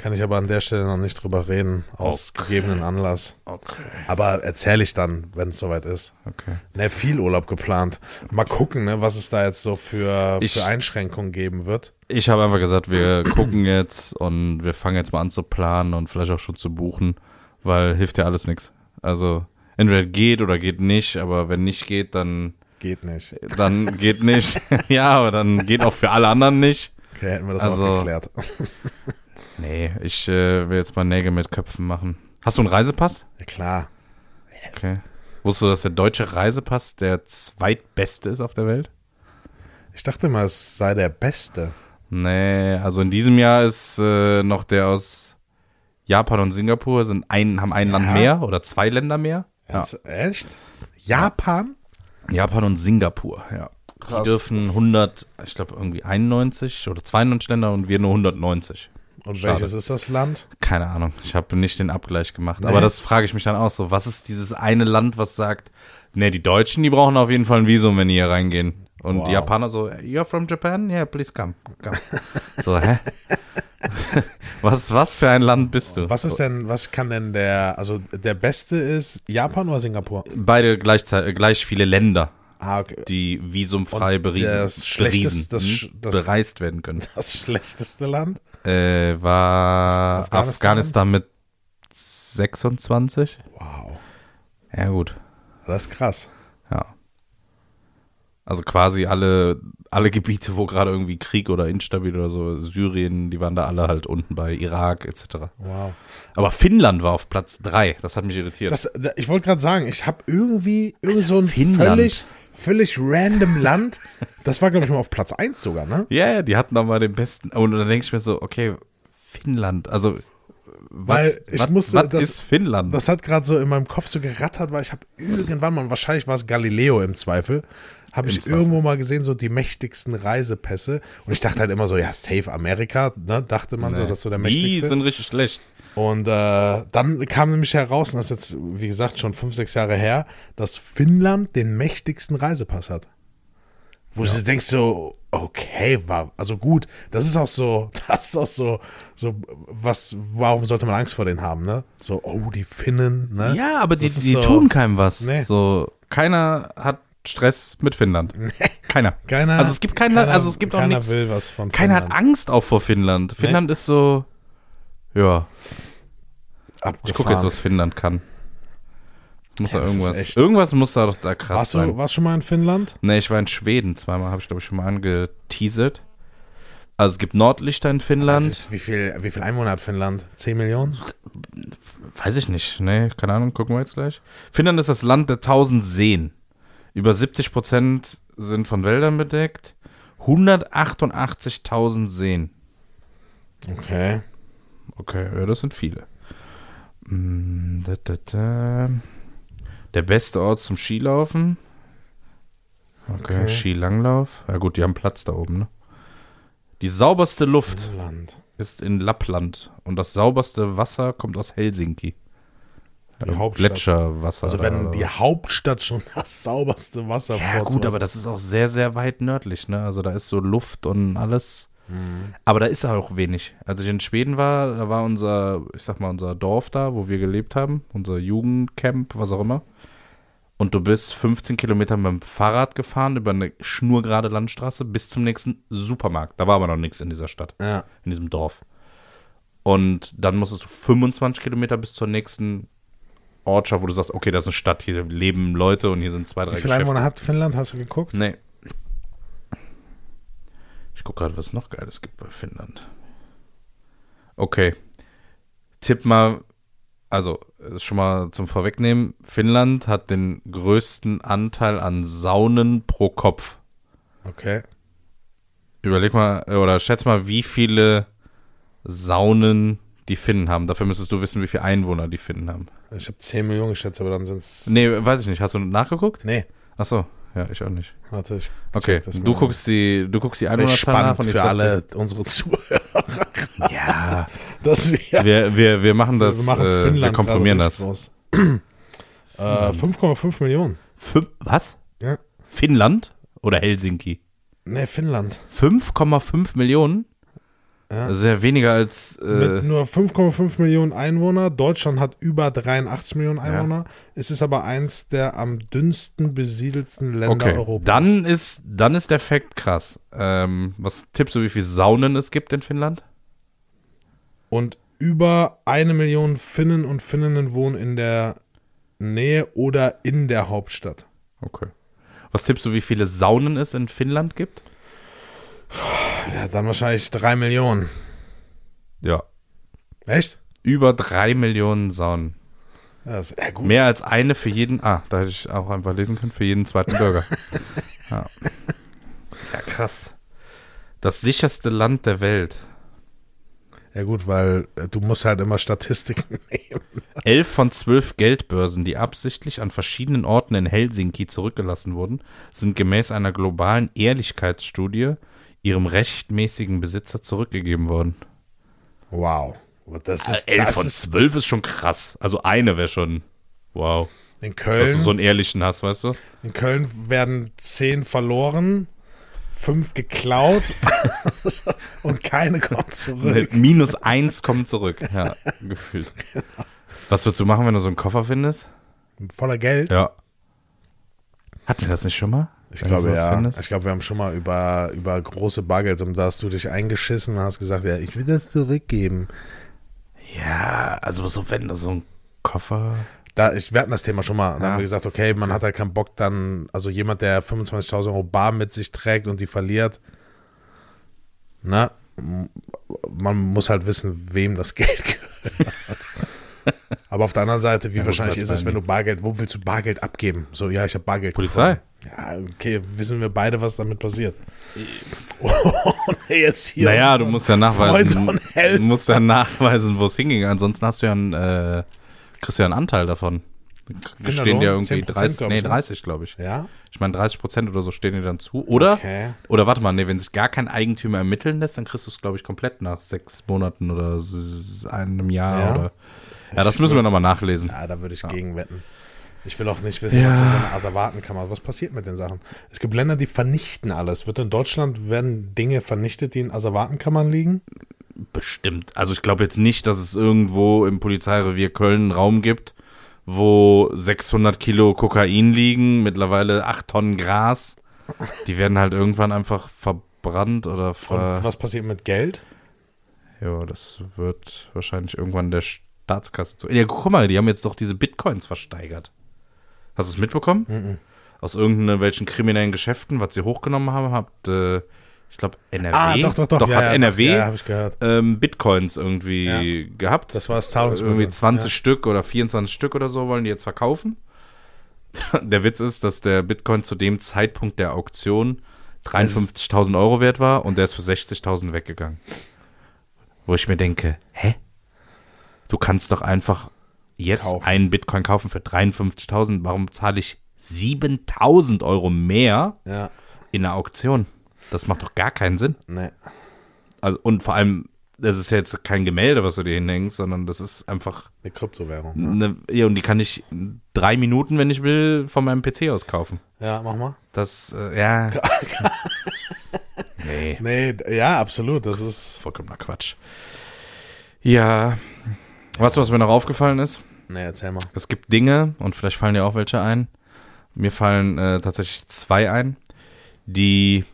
[SPEAKER 1] Kann ich aber an der Stelle noch nicht drüber reden, aus
[SPEAKER 2] Okay.
[SPEAKER 1] gegebenen Anlass.
[SPEAKER 2] Okay.
[SPEAKER 1] Aber erzähle ich dann, wenn es soweit ist.
[SPEAKER 2] Okay.
[SPEAKER 1] Ne, viel Urlaub geplant. Mal gucken, ne, was es da jetzt so für,
[SPEAKER 2] Ich-
[SPEAKER 1] für Einschränkungen geben wird.
[SPEAKER 2] Ich habe einfach gesagt, wir gucken jetzt und wir fangen jetzt mal an zu planen und vielleicht auch schon zu buchen, weil hilft ja alles nichts. Also entweder geht oder geht nicht, aber wenn nicht geht, dann,
[SPEAKER 1] Geht nicht.
[SPEAKER 2] dann geht nicht. ja, aber dann geht auch für alle anderen nicht.
[SPEAKER 1] Okay, hätten wir das
[SPEAKER 2] Also-
[SPEAKER 1] auch geklärt.
[SPEAKER 2] Nee, ich äh, will jetzt mal Nägel mit Köpfen machen. Hast du einen Reisepass?
[SPEAKER 1] Ja, klar.
[SPEAKER 2] Okay. Wusstest du, dass der deutsche Reisepass der zweitbeste ist auf der Welt?
[SPEAKER 1] Ich dachte mal, es sei der beste.
[SPEAKER 2] Nee, also in diesem Jahr ist äh, noch der aus Japan und Singapur sind ein, haben ein Land
[SPEAKER 1] Ja?
[SPEAKER 2] mehr oder zwei Länder mehr. Ja.
[SPEAKER 1] Ernst- Echt? Japan?
[SPEAKER 2] Japan und Singapur, ja.
[SPEAKER 1] Krass.
[SPEAKER 2] Die dürfen 100, ich glaube irgendwie 91 oder 92 Länder und wir nur 190.
[SPEAKER 1] Und
[SPEAKER 2] Schade.
[SPEAKER 1] welches ist das Land?
[SPEAKER 2] Keine Ahnung, ich habe nicht den Abgleich gemacht.
[SPEAKER 1] Nee.
[SPEAKER 2] Aber das frage ich mich dann auch so. Was ist dieses eine Land, was sagt, ne, die Deutschen, die brauchen auf jeden Fall ein Visum, wenn die hier reingehen. Und
[SPEAKER 1] Wow.
[SPEAKER 2] die Japaner so, you're from Japan? Yeah, please come. come. so, hä? Was, was für ein Land bist du?
[SPEAKER 1] Was ist denn, was kann denn der, also der beste ist Japan oder Singapur?
[SPEAKER 2] Beide gleichzeitig, gleich viele Länder,
[SPEAKER 1] Ah, okay.
[SPEAKER 2] die visumfrei beriesen,
[SPEAKER 1] das
[SPEAKER 2] beriesen,
[SPEAKER 1] das
[SPEAKER 2] hm,
[SPEAKER 1] das-
[SPEAKER 2] bereist werden können.
[SPEAKER 1] Das schlechteste Land?
[SPEAKER 2] Äh, war
[SPEAKER 1] Afghanistan?
[SPEAKER 2] Afghanistan? mit 26?
[SPEAKER 1] Wow.
[SPEAKER 2] Ja, gut.
[SPEAKER 1] Das ist krass.
[SPEAKER 2] Ja. Also quasi alle, alle Gebiete, wo gerade irgendwie Krieg oder instabil oder so, Syrien, die waren da alle halt unten bei Irak etc.
[SPEAKER 1] Wow.
[SPEAKER 2] Aber Finnland war auf Platz 3. Das hat mich irritiert.
[SPEAKER 1] Das, da- ich wollte gerade sagen, ich habe irgendwie, irgendwie so ein
[SPEAKER 2] Finnland.
[SPEAKER 1] völlig, völlig random Land. Das war, glaube ich, mal auf Platz 1 sogar, ne?
[SPEAKER 2] ja, ja, die hatten da mal den besten. Und dann denke ich mir so, okay, Finnland. Also,
[SPEAKER 1] Weil
[SPEAKER 2] was,
[SPEAKER 1] ich
[SPEAKER 2] was,
[SPEAKER 1] musste-
[SPEAKER 2] was
[SPEAKER 1] das-
[SPEAKER 2] ist Finnland?
[SPEAKER 1] Das hat gerade so in meinem Kopf so gerattert, weil ich habe irgendwann mal, wahrscheinlich war es Galileo im Zweifel, habe ich
[SPEAKER 2] Zweifel.
[SPEAKER 1] irgendwo mal gesehen, so die mächtigsten Reisepässe. Und ich dachte halt immer so, ja, safe Amerika, ne? Dachte man so,
[SPEAKER 2] Nee.
[SPEAKER 1] das ist so der
[SPEAKER 2] Die
[SPEAKER 1] mächtigste.
[SPEAKER 2] sind richtig schlecht.
[SPEAKER 1] Und äh, dann kam nämlich heraus, und das ist jetzt, wie gesagt, schon fünf, sechs Jahre her, dass Finnland den mächtigsten Reisepass hat. Wo du denkst so, okay, war, also gut, das ist auch so, das ist auch so, so, was, warum sollte man Angst vor denen haben, ne? So, oh, die Finnen, ne?
[SPEAKER 2] Ja, aber die,
[SPEAKER 1] Das
[SPEAKER 2] die
[SPEAKER 1] so-
[SPEAKER 2] tun keinem was.
[SPEAKER 1] Nee.
[SPEAKER 2] So, keiner hat Stress mit Finnland. Keiner.
[SPEAKER 1] Keiner,
[SPEAKER 2] Also es gibt kein
[SPEAKER 1] keiner,
[SPEAKER 2] Land- also es gibt auch
[SPEAKER 1] keiner
[SPEAKER 2] nichts-
[SPEAKER 1] will was von
[SPEAKER 2] Keiner hat
[SPEAKER 1] Finnland.
[SPEAKER 2] Angst auch vor Finnland. Finnland ist so, ja, ich
[SPEAKER 1] Abgefahren.
[SPEAKER 2] gucke jetzt, was Finnland kann. Muss
[SPEAKER 1] Ja,
[SPEAKER 2] da irgendwas, irgendwas muss da doch da krass
[SPEAKER 1] warst,
[SPEAKER 2] sein.
[SPEAKER 1] du, warst du schon mal in Finnland?
[SPEAKER 2] Nee, ich war in Schweden zweimal, habe ich glaube ich schon mal angeteasert. Also es gibt Nordlichter in Finnland.
[SPEAKER 1] ist, wie, viel, wie viel Einwohner hat Finnland? 10 Millionen?
[SPEAKER 2] Weiß ich nicht. Nee, keine Ahnung, gucken wir jetzt gleich. Finnland ist das Land der tausend Seen. Über 70 Prozent sind von Wäldern bedeckt. 188.000 Seen.
[SPEAKER 1] Okay.
[SPEAKER 2] Okay, ja, das sind viele. Mm. Der beste Ort zum Skilaufen. Okay,
[SPEAKER 1] Okay.
[SPEAKER 2] Skilanglauf. Ja gut, die haben Platz da oben, ne? Die sauberste Luft
[SPEAKER 1] Finnland.
[SPEAKER 2] ist in Lappland und das sauberste Wasser kommt aus Helsinki.
[SPEAKER 1] Die Hauptstadt.
[SPEAKER 2] Gletscherwasser.
[SPEAKER 1] Also wenn die. Hauptstadt schon das sauberste Wasser
[SPEAKER 2] Ja, gut, aber das ist auch sehr, sehr weit nördlich, ne? Also da ist so Luft und alles.
[SPEAKER 1] Mhm.
[SPEAKER 2] Aber da ist auch wenig. Als ich in Schweden war, da war unser, ich sag mal, unser Dorf da, wo wir gelebt haben, unser Jugendcamp, was auch immer. Und du bist 15 Kilometer mit dem Fahrrad gefahren über eine schnurgerade Landstraße bis zum nächsten Supermarkt. Da war aber noch nichts in dieser Stadt,
[SPEAKER 1] Ja.
[SPEAKER 2] in diesem Dorf. Und dann musstest du 25 Kilometer bis zur nächsten Ortschaft, wo du sagst, okay, das ist eine Stadt, hier leben Leute und hier sind zwei, drei
[SPEAKER 1] Wie viele Einwohner hat Finnland? Hast du geguckt?
[SPEAKER 2] Nee. Ich gucke gerade, was es noch Geiles gibt bei Finnland. Okay. Tipp mal, also schon mal zum Vorwegnehmen, Finnland hat den größten Anteil an Saunen pro Kopf.
[SPEAKER 1] Okay.
[SPEAKER 2] Überleg mal, oder schätz mal, wie viele Saunen die Finnen haben. Dafür müsstest du wissen, wie viele Einwohner die Finnen haben.
[SPEAKER 1] Ich habe 10 Millionen geschätzt, aber dann sind es.
[SPEAKER 2] Nee, weiß ich nicht. Hast du nachgeguckt?
[SPEAKER 1] Nee,
[SPEAKER 2] Achso, ja, ich auch nicht.
[SPEAKER 1] warte, ich.
[SPEAKER 2] Okay, du guckst die, du guckst die Einwohnerzahl nach
[SPEAKER 1] spannend
[SPEAKER 2] und ich
[SPEAKER 1] für alle unsere Zuhörer,
[SPEAKER 2] Ja,
[SPEAKER 1] dass wir,
[SPEAKER 2] wir, wir, wir machen das,
[SPEAKER 1] wir machen
[SPEAKER 2] äh, wir komprimieren das.
[SPEAKER 1] richtig Groß. äh, 5,5 Millionen.
[SPEAKER 2] Fün was?
[SPEAKER 1] Ja.
[SPEAKER 2] Finnland oder Helsinki?
[SPEAKER 1] Nee, Finnland.
[SPEAKER 2] 5,5 Millionen?
[SPEAKER 1] Ja.
[SPEAKER 2] Das ist ja weniger als.
[SPEAKER 1] Mit
[SPEAKER 2] Äh,
[SPEAKER 1] nur 5,5 Millionen Einwohner. Deutschland hat über 83 Millionen Einwohner. Es ist aber eins der am dünnsten besiedelten Länder
[SPEAKER 2] okay,
[SPEAKER 1] Europas.
[SPEAKER 2] dann ist, dann ist der Fakt krass. Ähm, was tippst du, wie viele Saunen es gibt in Finnland?
[SPEAKER 1] Und über eine Million Finnen und Finninnen wohnen in der Nähe oder in der Hauptstadt.
[SPEAKER 2] Okay. Was tippst du, wie viele Saunen es in Finnland gibt?
[SPEAKER 1] Ja, dann wahrscheinlich drei Millionen.
[SPEAKER 2] Ja.
[SPEAKER 1] Echt?
[SPEAKER 2] Über drei Millionen Saunen.
[SPEAKER 1] Ja, das, ja gut.
[SPEAKER 2] Mehr als eine für jeden. Ah, da hätte ich auch einfach lesen können, für jeden zweiten Bürger. ja. ja, krass. Das sicherste Land der Welt.
[SPEAKER 1] Ja gut, weil äh, du musst halt immer Statistiken nehmen.
[SPEAKER 2] Elf von zwölf Geldbörsen, die absichtlich an verschiedenen Orten in Helsinki zurückgelassen wurden, sind gemäß einer globalen Ehrlichkeitsstudie ihrem rechtmäßigen Besitzer zurückgegeben worden.
[SPEAKER 1] Wow. Das ist,
[SPEAKER 2] Elf
[SPEAKER 1] das
[SPEAKER 2] von
[SPEAKER 1] ist
[SPEAKER 2] zwölf ist schon krass. Also eine wäre schon wow.
[SPEAKER 1] in
[SPEAKER 2] Dass
[SPEAKER 1] Köln.
[SPEAKER 2] du so einen ehrlichen hast, weißt du?
[SPEAKER 1] in Köln werden zehn verloren, fünf geklaut und keine kommt zurück.
[SPEAKER 2] Mit minus eins kommt zurück. Ja, gefühlt. Was würdest du machen, wenn du so einen Koffer findest?
[SPEAKER 1] Voller Geld.
[SPEAKER 2] Ja. Hatten wir das nicht schon mal?
[SPEAKER 1] Ich glaube, ja.
[SPEAKER 2] findest?
[SPEAKER 1] Ich glaube, wir haben schon mal über, über große Bargeld, um da hast du dich eingeschissen und hast gesagt, ja, ich will das zurückgeben.
[SPEAKER 2] Ja, also so, wenn du so ein Koffer.
[SPEAKER 1] Da, ich, wir hatten das Thema schon mal. Dann
[SPEAKER 2] Ja.
[SPEAKER 1] haben wir gesagt, okay, man hat halt keinen Bock dann, also jemand, der 25.000 Euro bar mit sich trägt und die verliert, na, m- man muss halt wissen, wem das Geld gehört. Aber auf der anderen Seite, wie
[SPEAKER 2] Ja,
[SPEAKER 1] wahrscheinlich ist es, wenn du Bargeld, wo willst du Bargeld abgeben? So, ja, ich habe Bargeld.
[SPEAKER 2] Polizei?
[SPEAKER 1] gefunden. Ja, okay, wissen wir beide, was damit passiert. Jetzt hier.
[SPEAKER 2] Naja, du musst ja nachweisen. Du musst ja nachweisen, wo es hinging. Ansonsten hast du ja einen, äh, kriegst du ja einen Anteil davon. Wir stehen dir irgendwie
[SPEAKER 1] 10%,
[SPEAKER 2] 30,
[SPEAKER 1] glaub
[SPEAKER 2] nee,
[SPEAKER 1] ich, ne?
[SPEAKER 2] 30, glaube ich.
[SPEAKER 1] Ja?
[SPEAKER 2] Ich meine, 30 Prozent oder so stehen dir dann zu. Oder,
[SPEAKER 1] Okay.
[SPEAKER 2] oder warte mal, nee, wenn sich gar kein Eigentümer ermitteln lässt, dann kriegst du es, glaube ich, komplett nach sechs Monaten oder einem Jahr.
[SPEAKER 1] Ja?
[SPEAKER 2] Oder, ja, das müssen wir nochmal nachlesen.
[SPEAKER 1] Ja, da würde ich gegen wetten. Ich will auch nicht wissen, was in so einer Asservatenkammer, was passiert mit den Sachen. Es gibt Länder, die vernichten alles. Wird in Deutschland, werden Dinge vernichtet, die in Asservatenkammern liegen?
[SPEAKER 2] Bestimmt. Also ich glaube jetzt nicht, dass es irgendwo im Polizeirevier Köln einen Raum gibt, wo 600 Kilo Kokain liegen, mittlerweile 8 Tonnen Gras. Die werden halt irgendwann einfach verbrannt oder
[SPEAKER 1] Und
[SPEAKER 2] ver...
[SPEAKER 1] was passiert mit Geld?
[SPEAKER 2] Ja, das wird wahrscheinlich irgendwann der Staatskasse zu... Ja, guck mal, die haben jetzt doch diese Bitcoins versteigert. Hast du es mitbekommen?
[SPEAKER 1] Mhm.
[SPEAKER 2] Aus irgendwelchen kriminellen Geschäften, was sie hochgenommen haben, habt, äh, ich glaube, NRW.
[SPEAKER 1] Ah, doch, doch, doch.
[SPEAKER 2] Doch,
[SPEAKER 1] ja,
[SPEAKER 2] hat
[SPEAKER 1] ja,
[SPEAKER 2] NRW
[SPEAKER 1] Doch, ja, ich gehört.
[SPEAKER 2] ähm, Bitcoins irgendwie gehabt.
[SPEAKER 1] Das war das Zahlungsmittel.
[SPEAKER 2] Irgendwie 20
[SPEAKER 1] Ja.
[SPEAKER 2] Stück oder 24 Stück oder so wollen die jetzt verkaufen. Der Witz ist, dass der Bitcoin zu dem Zeitpunkt der Auktion 53.000 Euro wert war und der ist für 60.000 weggegangen. Wo ich mir denke, hä? Du kannst doch einfach jetzt
[SPEAKER 1] Kaufen.
[SPEAKER 2] einen Bitcoin kaufen für 53.000. Warum zahle ich 7.000 Euro mehr
[SPEAKER 1] Ja,
[SPEAKER 2] in der Auktion? Das macht doch gar keinen Sinn.
[SPEAKER 1] nee.
[SPEAKER 2] Also, und vor allem, das ist ja jetzt kein Gemälde, was du dir hinhängst, sondern das ist einfach
[SPEAKER 1] Eine Kryptowährung. Ja,
[SPEAKER 2] eine, ja, und die kann ich drei Minuten, wenn ich will, von meinem PC aus kaufen.
[SPEAKER 1] ja mach mal.
[SPEAKER 2] Das, äh, ja. nee,
[SPEAKER 1] Nee, ja, absolut. Das ist.
[SPEAKER 2] vollkommener Quatsch. Ja. Weißt du, was mir noch aufgefallen ist?
[SPEAKER 1] Nee, erzähl mal.
[SPEAKER 2] Es gibt Dinge, und vielleicht fallen dir auch welche ein. Mir fallen äh, tatsächlich zwei ein, die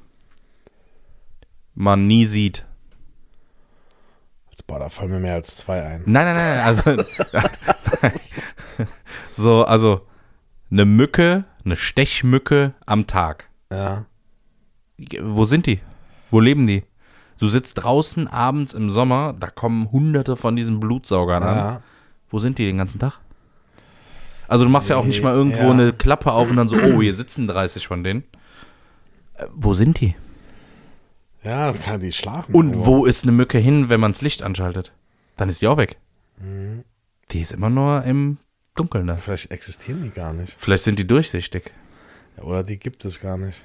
[SPEAKER 2] man nie sieht.
[SPEAKER 1] Boah, da fallen mir mehr als zwei ein.
[SPEAKER 2] Nein, nein, nein, also so, also eine Mücke, eine Stechmücke am Tag.
[SPEAKER 1] Ja.
[SPEAKER 2] Wo sind die? Wo leben die? Du sitzt draußen abends im Sommer, da kommen hunderte von diesen Blutsaugern an.
[SPEAKER 1] Ja.
[SPEAKER 2] Wo sind die den ganzen Tag? Also du machst ja auch nicht mal irgendwo
[SPEAKER 1] Ja.
[SPEAKER 2] eine Klappe auf und dann so, oh, hier sitzen 30 von denen. Äh, wo sind die?
[SPEAKER 1] Ja, das kann die schlafen.
[SPEAKER 2] Und
[SPEAKER 1] irgendwo.
[SPEAKER 2] wo ist eine Mücke hin, wenn man das Licht anschaltet? Dann ist die auch weg.
[SPEAKER 1] Mhm.
[SPEAKER 2] Die ist immer nur im Dunkeln da.
[SPEAKER 1] Vielleicht existieren die gar nicht.
[SPEAKER 2] Vielleicht sind die durchsichtig.
[SPEAKER 1] Ja, oder die gibt es gar nicht.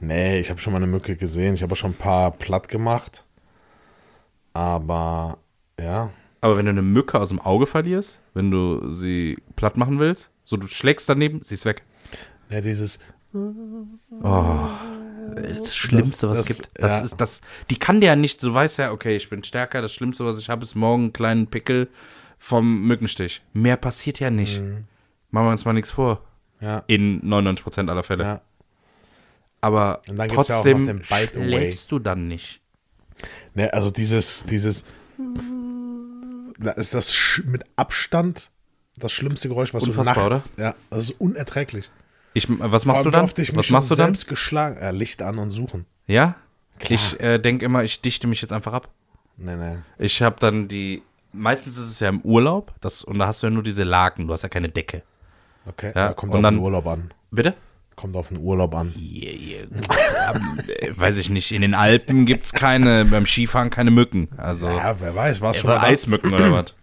[SPEAKER 1] Nee, ich habe schon mal eine Mücke gesehen. Ich habe auch schon ein paar platt gemacht. Aber ja,
[SPEAKER 2] Aber wenn du eine Mücke aus dem Auge verlierst, wenn du sie platt machen willst, so du schlägst daneben, sie ist weg.
[SPEAKER 1] ja dieses
[SPEAKER 2] Oh, das Schlimmste, was
[SPEAKER 1] das-
[SPEAKER 2] es gibt. Das
[SPEAKER 1] ja.
[SPEAKER 2] ist das. Die kann dir ja nicht, du weißt ja, okay, ich bin stärker, das Schlimmste, was ich habe, ist morgen einen kleinen Pickel vom Mückenstich. Mehr passiert ja nicht. Machen wir uns mal nichts vor.
[SPEAKER 1] ja,
[SPEAKER 2] In 99% aller Fälle.
[SPEAKER 1] ja.
[SPEAKER 2] Aber
[SPEAKER 1] ja
[SPEAKER 2] trotzdem
[SPEAKER 1] Away.
[SPEAKER 2] schläfst du dann nicht.
[SPEAKER 1] Ne, also dieses, dieses, da ist das mit Abstand das schlimmste Geräusch, was
[SPEAKER 2] Unfassbar,
[SPEAKER 1] du nachts, ja, das ist unerträglich.
[SPEAKER 2] Ich, was machst du dann?
[SPEAKER 1] oft ich
[SPEAKER 2] Was machst du dann?
[SPEAKER 1] selbst geschlagen, äh, Licht an und suchen.
[SPEAKER 2] Ja?
[SPEAKER 1] Klar.
[SPEAKER 2] Ich äh, denke immer, ich dichte mich jetzt einfach ab.
[SPEAKER 1] Nee, nee.
[SPEAKER 2] Ich habe dann die. Meistens ist es ja im Urlaub, das, und da hast du ja nur diese Laken, du hast ja keine Decke.
[SPEAKER 1] Okay,
[SPEAKER 2] Ja,
[SPEAKER 1] ja, kommt
[SPEAKER 2] und
[SPEAKER 1] auf
[SPEAKER 2] dann-
[SPEAKER 1] den Urlaub an.
[SPEAKER 2] Bitte?
[SPEAKER 1] Kommt auf den Urlaub an.
[SPEAKER 2] Yeah, yeah, äh, weiß ich nicht. In den Alpen gibt es keine, beim Skifahren keine Mücken. Also
[SPEAKER 1] Ja, wer weiß, was schon mal?
[SPEAKER 2] Eismücken oder was?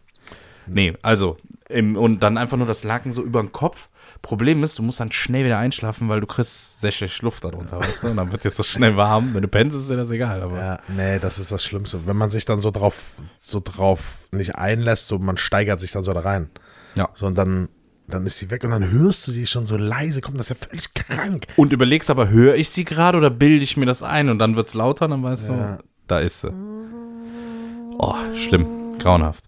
[SPEAKER 2] Nee, also, im, und dann einfach nur das Laken so über den Kopf. Problem ist, du musst dann schnell wieder einschlafen, weil du kriegst sehr schlecht Luft darunter, weißt du? Und dann wird dir so schnell warm. Wenn du pennst, ist dir das egal. Aber
[SPEAKER 1] Ja, nee, das ist das Schlimmste. Wenn man sich dann so drauf, so drauf nicht einlässt, so man steigert sich dann so da rein.
[SPEAKER 2] Ja.
[SPEAKER 1] So und dann dann ist sie weg und dann hörst du sie schon so leise kommen. Das ist ja völlig krank.
[SPEAKER 2] Und überlegst aber, höre ich sie gerade oder bilde ich mir das ein? Und dann wird es lauter, dann weißt
[SPEAKER 1] Ja.
[SPEAKER 2] du, da ist sie. Oh, schlimm. Grauenhaft.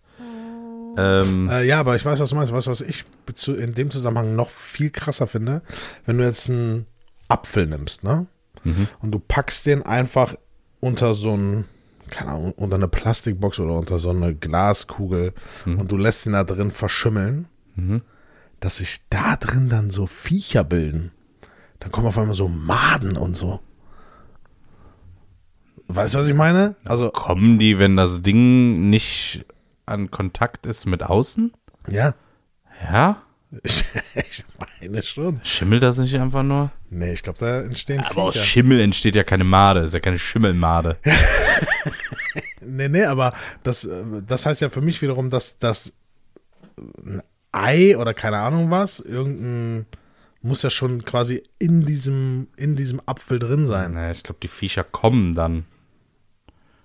[SPEAKER 2] Ähm,
[SPEAKER 1] Äh, ja, aber ich weiß, was du meinst. Weißt du, was ich in dem Zusammenhang noch viel krasser finde? Wenn du jetzt einen Apfel nimmst, ne? Und du packst den einfach unter so ein, keine Ahnung, unter eine Plastikbox oder unter so eine Glaskugel und du lässt ihn da drin verschimmeln, dass sich da drin dann so Viecher bilden. Dann kommen auf einmal so Maden und so. Weißt du, was ich meine? Also,
[SPEAKER 2] kommen die, wenn das Ding nicht an Kontakt ist mit außen?
[SPEAKER 1] ja.
[SPEAKER 2] Ja?
[SPEAKER 1] Ich, ich meine schon.
[SPEAKER 2] Schimmelt das nicht einfach nur?
[SPEAKER 1] Nee, ich glaube, da entstehen
[SPEAKER 2] Aber aus
[SPEAKER 1] Viecher.
[SPEAKER 2] Schimmel entsteht ja keine Made, ist ja keine Schimmelmade.
[SPEAKER 1] Nee, nee, aber das, äh, das heißt ja für mich wiederum, dass das ein Ei oder keine Ahnung was, irgendein muss ja schon quasi in diesem, in diesem Apfel drin sein.
[SPEAKER 2] Naja, ich glaube, die Viecher kommen dann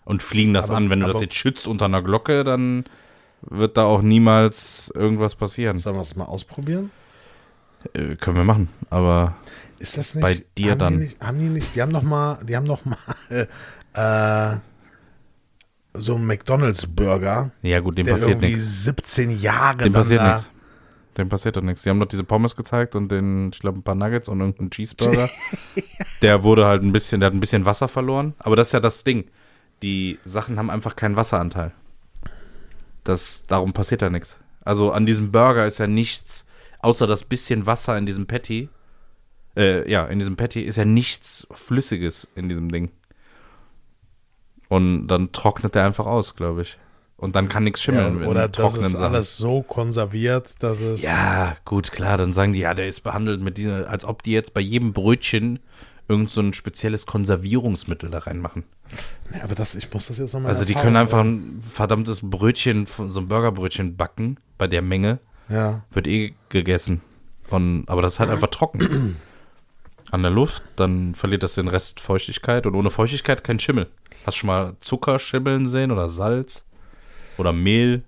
[SPEAKER 2] und fliegen das
[SPEAKER 1] Aber-
[SPEAKER 2] an. Wenn du das jetzt schützt unter einer Glocke, dann wird da auch niemals irgendwas passieren.
[SPEAKER 1] Sollen wir es mal ausprobieren?
[SPEAKER 2] Äh, können wir machen, aber
[SPEAKER 1] Ist das nicht?
[SPEAKER 2] Bei dir
[SPEAKER 1] haben
[SPEAKER 2] dann.
[SPEAKER 1] Die nicht, haben die nicht, die haben noch mal, die haben noch mal äh, so einen McDonalds-Burger,
[SPEAKER 2] ja gut, dem
[SPEAKER 1] der
[SPEAKER 2] passiert nichts.
[SPEAKER 1] 17 Jahre
[SPEAKER 2] Dem
[SPEAKER 1] dann
[SPEAKER 2] passiert
[SPEAKER 1] da-
[SPEAKER 2] nichts. Dem passiert doch nichts. Die haben doch diese Pommes gezeigt und den, ich glaube, ein paar Nuggets und irgendeinen Cheeseburger. der wurde halt ein bisschen, der hat ein bisschen Wasser verloren. Aber das ist ja das Ding. Die Sachen haben einfach keinen Wasseranteil. Das, darum passiert da nichts. Also an diesem Burger ist ja nichts, außer das bisschen Wasser in diesem Patty. Äh, ja, in diesem Patty ist ja nichts Flüssiges in diesem Ding. Und dann trocknet der einfach aus, glaube ich. Und dann kann nichts
[SPEAKER 1] Ja,
[SPEAKER 2] schimmeln in
[SPEAKER 1] oder das ist
[SPEAKER 2] Sachen.
[SPEAKER 1] alles so konserviert, dass es
[SPEAKER 2] Ja, gut, klar, dann sagen die, ja, der ist behandelt mit dieser, als ob die jetzt bei jedem Brötchen irgend so ein spezielles Konservierungsmittel da reinmachen.
[SPEAKER 1] Nee, aber das, ich muss das jetzt nochmal.
[SPEAKER 2] Also die können einfach ein verdammtes Brötchen, so ein Burgerbrötchen backen, bei der Menge,
[SPEAKER 1] Ja.
[SPEAKER 2] wird eh gegessen. Und, aber das ist halt einfach trocken. An der Luft, dann verliert das den Rest Feuchtigkeit und ohne Feuchtigkeit kein Schimmel. Hast du schon mal Zucker schimmeln sehen oder Salz? Oder Mehl?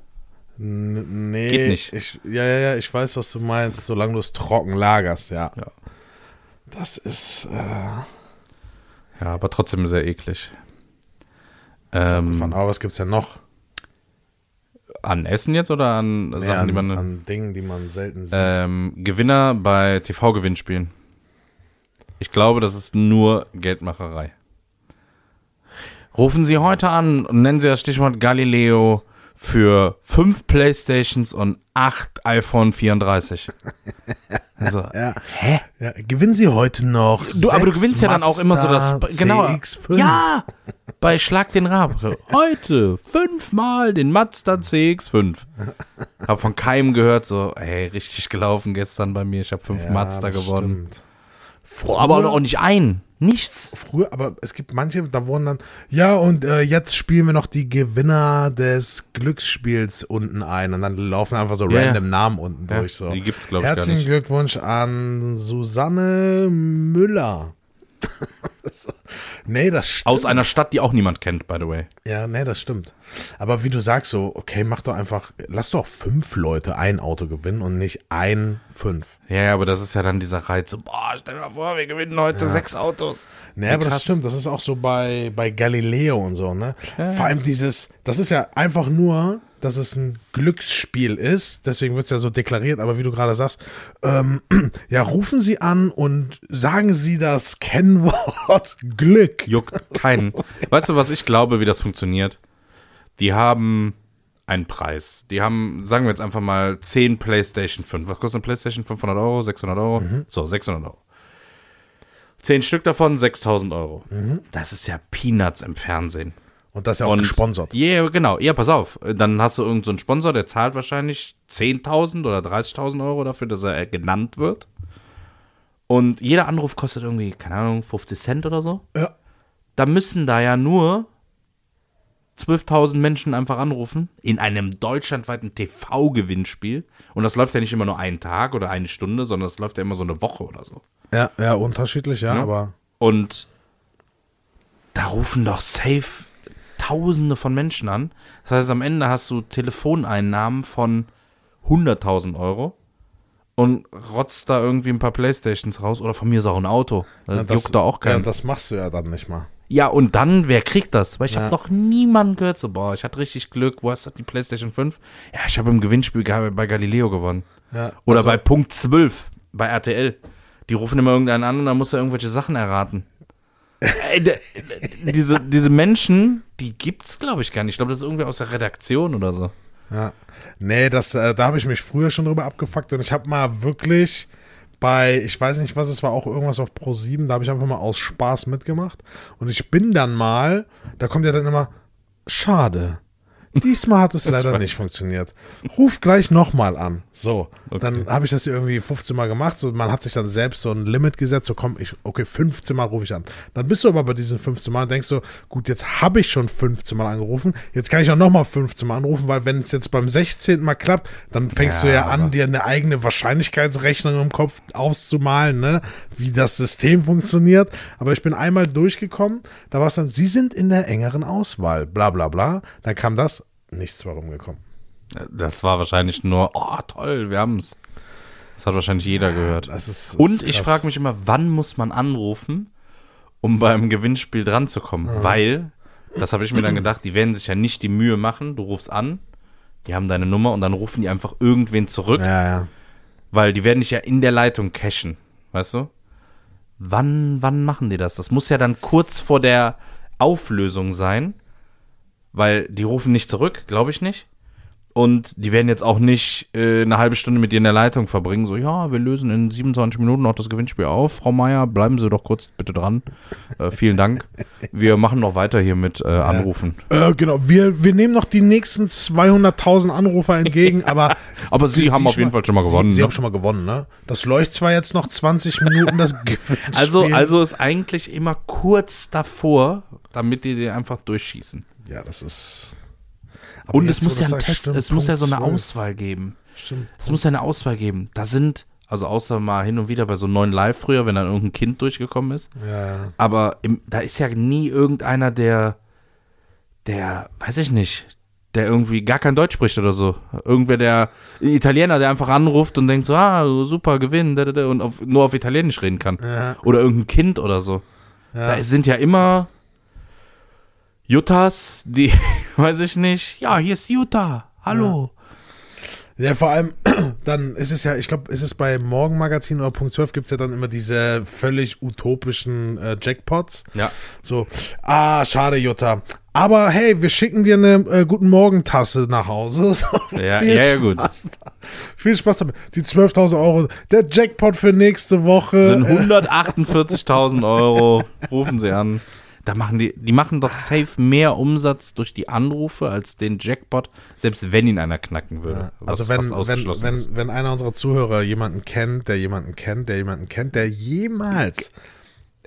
[SPEAKER 1] N nee.
[SPEAKER 2] Geht nicht.
[SPEAKER 1] Ich, ja, ja, ja, ich weiß, was du meinst, solange du es trocken lagerst, ja.
[SPEAKER 2] Ja.
[SPEAKER 1] Das ist, äh,
[SPEAKER 2] Ja, aber trotzdem sehr eklig. Ähm,
[SPEAKER 1] aber was gibt's denn noch?
[SPEAKER 2] An Essen jetzt oder an
[SPEAKER 1] Nee,
[SPEAKER 2] Sachen,
[SPEAKER 1] an,
[SPEAKER 2] die man.
[SPEAKER 1] an Dingen, die man selten sieht.
[SPEAKER 2] ähm, Gewinner bei TV-Gewinnspielen. Ich glaube, das ist nur Geldmacherei. Rufen Sie heute an und nennen Sie das Stichwort Galileo für fünf Playstations und acht iPhone 34. Also,
[SPEAKER 1] ja.
[SPEAKER 2] hä?
[SPEAKER 1] ja. Gewinnen Sie heute noch.
[SPEAKER 2] Du, aber du gewinnst ja dann auch immer so das.
[SPEAKER 1] Mazda
[SPEAKER 2] Genau.
[SPEAKER 1] CX5.
[SPEAKER 2] Ja! Bei Schlag den Rab. Heute fünfmal den Mazda CX5. Hab von keinem gehört, so, ey, richtig gelaufen gestern bei mir. Ich habe fünf
[SPEAKER 1] Ja,
[SPEAKER 2] Mazda gewonnen.
[SPEAKER 1] stimmt.
[SPEAKER 2] Oh, aber auch nicht ein. Nichts.
[SPEAKER 1] Früher, aber es gibt manche, da wurden dann, ja, und äh, jetzt spielen wir noch die Gewinner des Glücksspiels unten ein. Und dann laufen einfach so
[SPEAKER 2] Ja, ja.
[SPEAKER 1] random Namen unten
[SPEAKER 2] Ja,
[SPEAKER 1] durch. So.
[SPEAKER 2] die gibt's, glaub ich,
[SPEAKER 1] Herzlichen. Glückwunsch an Susanne Müller. Das- nee, das stimmt.
[SPEAKER 2] Aus einer Stadt, die auch niemand kennt, by the way.
[SPEAKER 1] Ja, nee, das stimmt. Aber wie du sagst, so, okay, mach doch einfach, lass doch fünf Leute ein Auto gewinnen und nicht ein fünf.
[SPEAKER 2] Ja, ja, aber das ist ja dann dieser Reiz. So, boah, stell dir mal vor, wir gewinnen heute sechs Autos.
[SPEAKER 1] Nee, aber das
[SPEAKER 2] krass.
[SPEAKER 1] stimmt. Das ist auch so bei, bei Galileo und so, ne? Vor allem dieses, das ist ja einfach nur, dass es ein Glücksspiel ist. Deswegen wird es ja so deklariert. Aber wie du gerade sagst, ähm, ja, rufen Sie an und sagen Sie das Kennwort Glück.
[SPEAKER 2] Juckt keinen. Weißt du, was ich glaube, wie das funktioniert? Die haben einen Preis. Die haben, sagen wir jetzt einfach mal, 10 PlayStation 5. Was kostet eine PlayStation? 500 Euro? 600 Euro? So, 600 Euro. 10 Stück davon, 6000 Euro. Das ist ja Peanuts im Fernsehen.
[SPEAKER 1] Und das ist ja auch gesponsert.
[SPEAKER 2] Ja, yeah, genau. Ja, pass auf. Dann hast du irgendeinen so einen Sponsor, der zahlt wahrscheinlich 10.000 oder 30.000 Euro dafür, dass er genannt wird. Und jeder Anruf kostet irgendwie, keine Ahnung, 50 Cent oder so.
[SPEAKER 1] Ja.
[SPEAKER 2] Da müssen da ja nur 12.000 Menschen einfach anrufen in einem deutschlandweiten TV-Gewinnspiel. Und das läuft ja nicht immer nur einen Tag oder eine Stunde, sondern das läuft ja immer so eine Woche oder so.
[SPEAKER 1] Ja, ja, unterschiedlich, ja, aber
[SPEAKER 2] Und da rufen doch safe Tausende von Menschen an. Das heißt, am Ende hast du Telefoneinnahmen von 100.000 Euro. und rotzt da irgendwie ein paar Playstations raus oder von mir ist auch ein Auto. Das,
[SPEAKER 1] Ja,
[SPEAKER 2] juckt da auch
[SPEAKER 1] Ja,
[SPEAKER 2] keinen.
[SPEAKER 1] das machst du ja dann nicht mal.
[SPEAKER 2] Ja, und dann, wer kriegt das? Weil ich
[SPEAKER 1] Ja.
[SPEAKER 2] habe noch niemanden gehört, so, boah, ich hatte richtig Glück, wo hast du die PlayStation 5? Ja, ich habe im Gewinnspiel bei Galileo gewonnen.
[SPEAKER 1] Ja,
[SPEAKER 2] Oder
[SPEAKER 1] also-
[SPEAKER 2] bei Punkt 12, bei RTL. Die rufen immer irgendeinen an und dann muss er irgendwelche Sachen erraten. De- diese, diese Menschen, die gibt's, glaube ich, gar nicht. Ich glaube, das ist irgendwie aus der Redaktion oder so.
[SPEAKER 1] Ja. Nee, das, äh, da habe ich mich früher schon drüber abgefuckt und ich habe mal wirklich bei, ich weiß nicht was, es war auch irgendwas auf Pro 7, da habe ich einfach mal aus Spaß mitgemacht und ich bin dann mal, da kommt ja dann immer, schade. Diesmal hat es leider nicht funktioniert. Ruf gleich nochmal an. So, dann habe ich das irgendwie 15 Mal gemacht. So, man hat sich dann selbst so ein Limit gesetzt. So, komm, ich, okay, 15 Mal rufe ich an. Dann bist du aber bei diesen 15 Mal und denkst so, gut, jetzt habe ich schon 15 Mal angerufen. Jetzt kann ich auch nochmal 15 Mal anrufen, weil wenn es jetzt beim 16. Mal klappt, dann fängst
[SPEAKER 2] Ja,
[SPEAKER 1] du ja an, dir eine eigene Wahrscheinlichkeitsrechnung im Kopf auszumalen, ne? wie das System funktioniert. Aber ich bin einmal durchgekommen, da war es dann, Sie sind in der engeren Auswahl, bla bla bla. Dann kam das, nichts war rumgekommen.
[SPEAKER 2] Das war wahrscheinlich nur, oh, toll, wir haben's. Das hat wahrscheinlich jeder gehört.
[SPEAKER 1] Das ist, das
[SPEAKER 2] Und ich frage mich immer, wann muss man anrufen, um beim Gewinnspiel dran zu kommen? Weil, das habe ich mir dann gedacht, die werden sich ja nicht die Mühe machen. Du rufst an, die haben deine Nummer und dann rufen die einfach irgendwen zurück,
[SPEAKER 1] Ja, ja.
[SPEAKER 2] weil die werden dich ja in der Leitung cashen. Weißt du? Wann, wann machen die das? Das muss ja dann kurz vor der Auflösung sein, weil die rufen nicht zurück, glaube ich nicht. Und die werden jetzt auch nicht äh, eine halbe Stunde mit dir in der Leitung verbringen. So, ja, wir lösen in 27 Minuten noch das Gewinnspiel auf. Frau Meier, bleiben Sie doch kurz bitte dran. Äh, vielen Dank. Wir machen noch weiter hier mit äh, Anrufen.
[SPEAKER 1] Äh, genau, wir, wir nehmen noch die nächsten 200.000 Anrufer entgegen, aber.
[SPEAKER 2] Aber Sie haben auf jeden Fall schon mal gewonnen,
[SPEAKER 1] Sie, Sie
[SPEAKER 2] ne?
[SPEAKER 1] haben schon mal gewonnen, ne? Das läuft zwar jetzt noch 20 Minuten, das Gewinnspiel.
[SPEAKER 2] Also, also ist eigentlich immer kurz davor, damit die dir einfach durchschießen.
[SPEAKER 1] Ja, das ist.
[SPEAKER 2] Und es muss ja ein Test, es muss ja so eine
[SPEAKER 1] 12.
[SPEAKER 2] Auswahl geben.
[SPEAKER 1] Stimmt.
[SPEAKER 2] Es muss ja eine Auswahl geben. Da sind, also außer mal hin und wieder bei so neuen Live früher, wenn dann irgendein Kind durchgekommen ist.
[SPEAKER 1] Ja,
[SPEAKER 2] Aber im, da ist ja nie irgendeiner, der, der, weiß ich nicht, der irgendwie gar kein Deutsch spricht oder so. Irgendwer, der, Italiener, der einfach anruft und denkt so, ah, super, Gewinn, da, da, da, und auf, nur auf Italienisch reden kann.
[SPEAKER 1] ja,
[SPEAKER 2] Oder irgendein Kind oder so.
[SPEAKER 1] ja.
[SPEAKER 2] Da sind ja immer Juttas, die, weiß ich nicht, ja, hier ist Jutta, hallo.
[SPEAKER 1] Ja, vor allem, dann ist es ja, ich glaube, ist es bei Morgenmagazin oder Punkt 12 gibt es ja dann immer diese völlig utopischen äh, Jackpots.
[SPEAKER 2] Ja.
[SPEAKER 1] So, ah, schade, Jutta. Aber hey, wir schicken dir eine äh, Guten Morgen-Tasse nach Hause. So,
[SPEAKER 2] Ja,
[SPEAKER 1] viel
[SPEAKER 2] ja, ja, gut.
[SPEAKER 1] Spaß da. Viel Spaß damit. Die 12.000 Euro, der Jackpot für nächste Woche.
[SPEAKER 2] Sind
[SPEAKER 1] äh,
[SPEAKER 2] 148.000 Euro, rufen sie an. Da machen die, die machen doch safe mehr Umsatz durch die Anrufe als den Jackpot, selbst wenn ihn einer knacken würde. was-
[SPEAKER 1] also wenn, wenn,
[SPEAKER 2] ausgeschlossen ist.
[SPEAKER 1] wenn, wenn einer unserer Zuhörer jemanden kennt, der jemanden kennt, der jemanden kennt, der jemals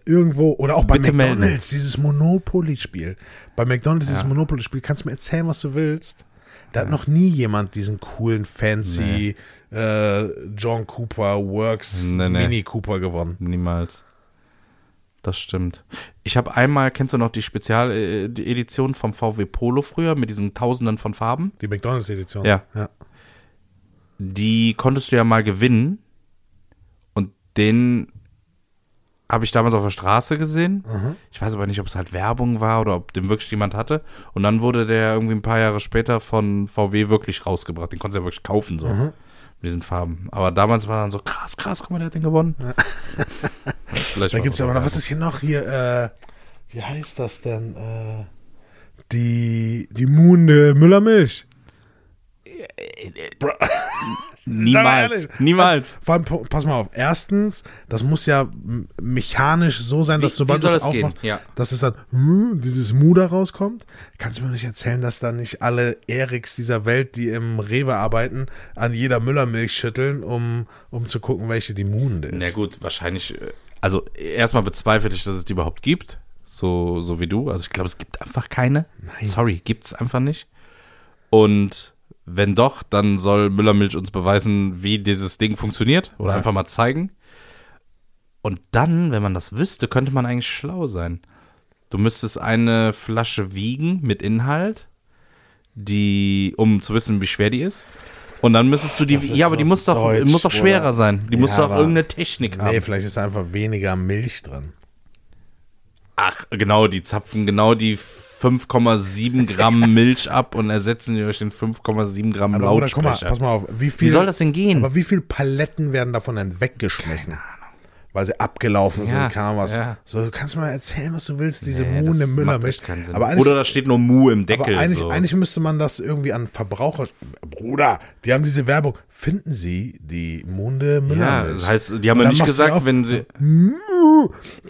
[SPEAKER 1] irgendwo oder auch bei
[SPEAKER 2] Bitte
[SPEAKER 1] McDonalds
[SPEAKER 2] melden.
[SPEAKER 1] dieses Monopoly-Spiel. Bei McDonalds dieses Monopoly-Spiel, kannst du mir erzählen, was du willst. Da hat noch nie jemand diesen coolen, fancy äh, John Cooper Works
[SPEAKER 2] Nee, nee.
[SPEAKER 1] Mini Cooper gewonnen.
[SPEAKER 2] Niemals. Das stimmt. Ich habe einmal, kennst du noch die Spezialedition vom VW Polo früher mit diesen Tausenden von Farben?
[SPEAKER 1] Die McDonalds-Edition.
[SPEAKER 2] Ja.
[SPEAKER 1] ja.
[SPEAKER 2] die konntest du ja mal gewinnen. Und den habe ich damals auf der Straße gesehen. Ich weiß aber nicht, ob es halt Werbung war oder ob den wirklich jemand hatte. Und dann wurde der irgendwie ein paar Jahre später von VW wirklich rausgebracht. Den konntest du ja wirklich kaufen, so. Mit diesen Farben. Aber damals war dann so, krass, krass, guck mal, der hat den gewonnen. Vielleicht
[SPEAKER 1] Da gibt es aber noch, was ist hier noch hier, äh, wie heißt das denn? Äh, die, die Munde Müllermilch.
[SPEAKER 2] Niemals. Niemals.
[SPEAKER 1] Vor allem, pass mal auf. Erstens, das muss ja mechanisch so sein, dass
[SPEAKER 2] Wie-
[SPEAKER 1] sobald du es
[SPEAKER 2] das gehen?
[SPEAKER 1] aufmachst,
[SPEAKER 2] Ja.
[SPEAKER 1] dass es dann hm, dieses Mu da rauskommt. Kannst du mir nicht erzählen, dass da nicht alle Eriks dieser Welt, die im Rewe arbeiten, an jeder Müllermilch schütteln, um, um zu gucken, welche die Munde ist?
[SPEAKER 2] Na gut, wahrscheinlich. äh, Also erstmal bezweifle ich, dass es die überhaupt gibt. So, so wie du. Also ich glaube, es gibt einfach keine. Sorry, gibt es einfach nicht. Und wenn doch, dann soll Müllermilch uns beweisen, wie dieses Ding funktioniert. Oder
[SPEAKER 1] Ja.
[SPEAKER 2] einfach mal zeigen. Und dann, wenn man das wüsste, könnte man eigentlich schlau sein. Du müsstest eine Flasche wiegen mit Inhalt, die, um zu wissen, wie schwer die ist. Und dann müsstest du die, ja, aber die
[SPEAKER 1] so
[SPEAKER 2] muss doch,
[SPEAKER 1] deutsch,
[SPEAKER 2] muss doch schwerer
[SPEAKER 1] Bruder.
[SPEAKER 2] sein. Die muss
[SPEAKER 1] Ja,
[SPEAKER 2] doch
[SPEAKER 1] aber-
[SPEAKER 2] irgendeine Technik
[SPEAKER 1] Nee,
[SPEAKER 2] haben.
[SPEAKER 1] vielleicht ist einfach weniger Milch drin.
[SPEAKER 2] Ach, genau, die zapfen genau die 5,7 Gramm Milch ab und ersetzen die durch den 5,7 Gramm
[SPEAKER 1] Aber Bruder, guck mal,
[SPEAKER 2] Lautsprecher.
[SPEAKER 1] pass mal auf. Wie, viel,
[SPEAKER 2] Wie soll das denn gehen?
[SPEAKER 1] Aber wie viele Paletten werden davon dann weggeschmissen? Weil sie abgelaufen
[SPEAKER 2] Ja,
[SPEAKER 1] sind, keine was.
[SPEAKER 2] ja.
[SPEAKER 1] So, du kannst mal erzählen, was du willst, diese
[SPEAKER 2] Nee,
[SPEAKER 1] Muhne
[SPEAKER 2] das
[SPEAKER 1] Müller
[SPEAKER 2] macht
[SPEAKER 1] Milch.
[SPEAKER 2] echt keinen Sinn.
[SPEAKER 1] Aber eigentlich,
[SPEAKER 2] Oder da steht nur Mu im Deckel.
[SPEAKER 1] aber eigentlich,
[SPEAKER 2] so.
[SPEAKER 1] eigentlich müsste man das irgendwie an Verbraucher. Bruder, die haben diese Werbung. Finden Sie die Munde Müller
[SPEAKER 2] ja, das heißt, die haben ja nicht gesagt,
[SPEAKER 1] auf-
[SPEAKER 2] wenn sie.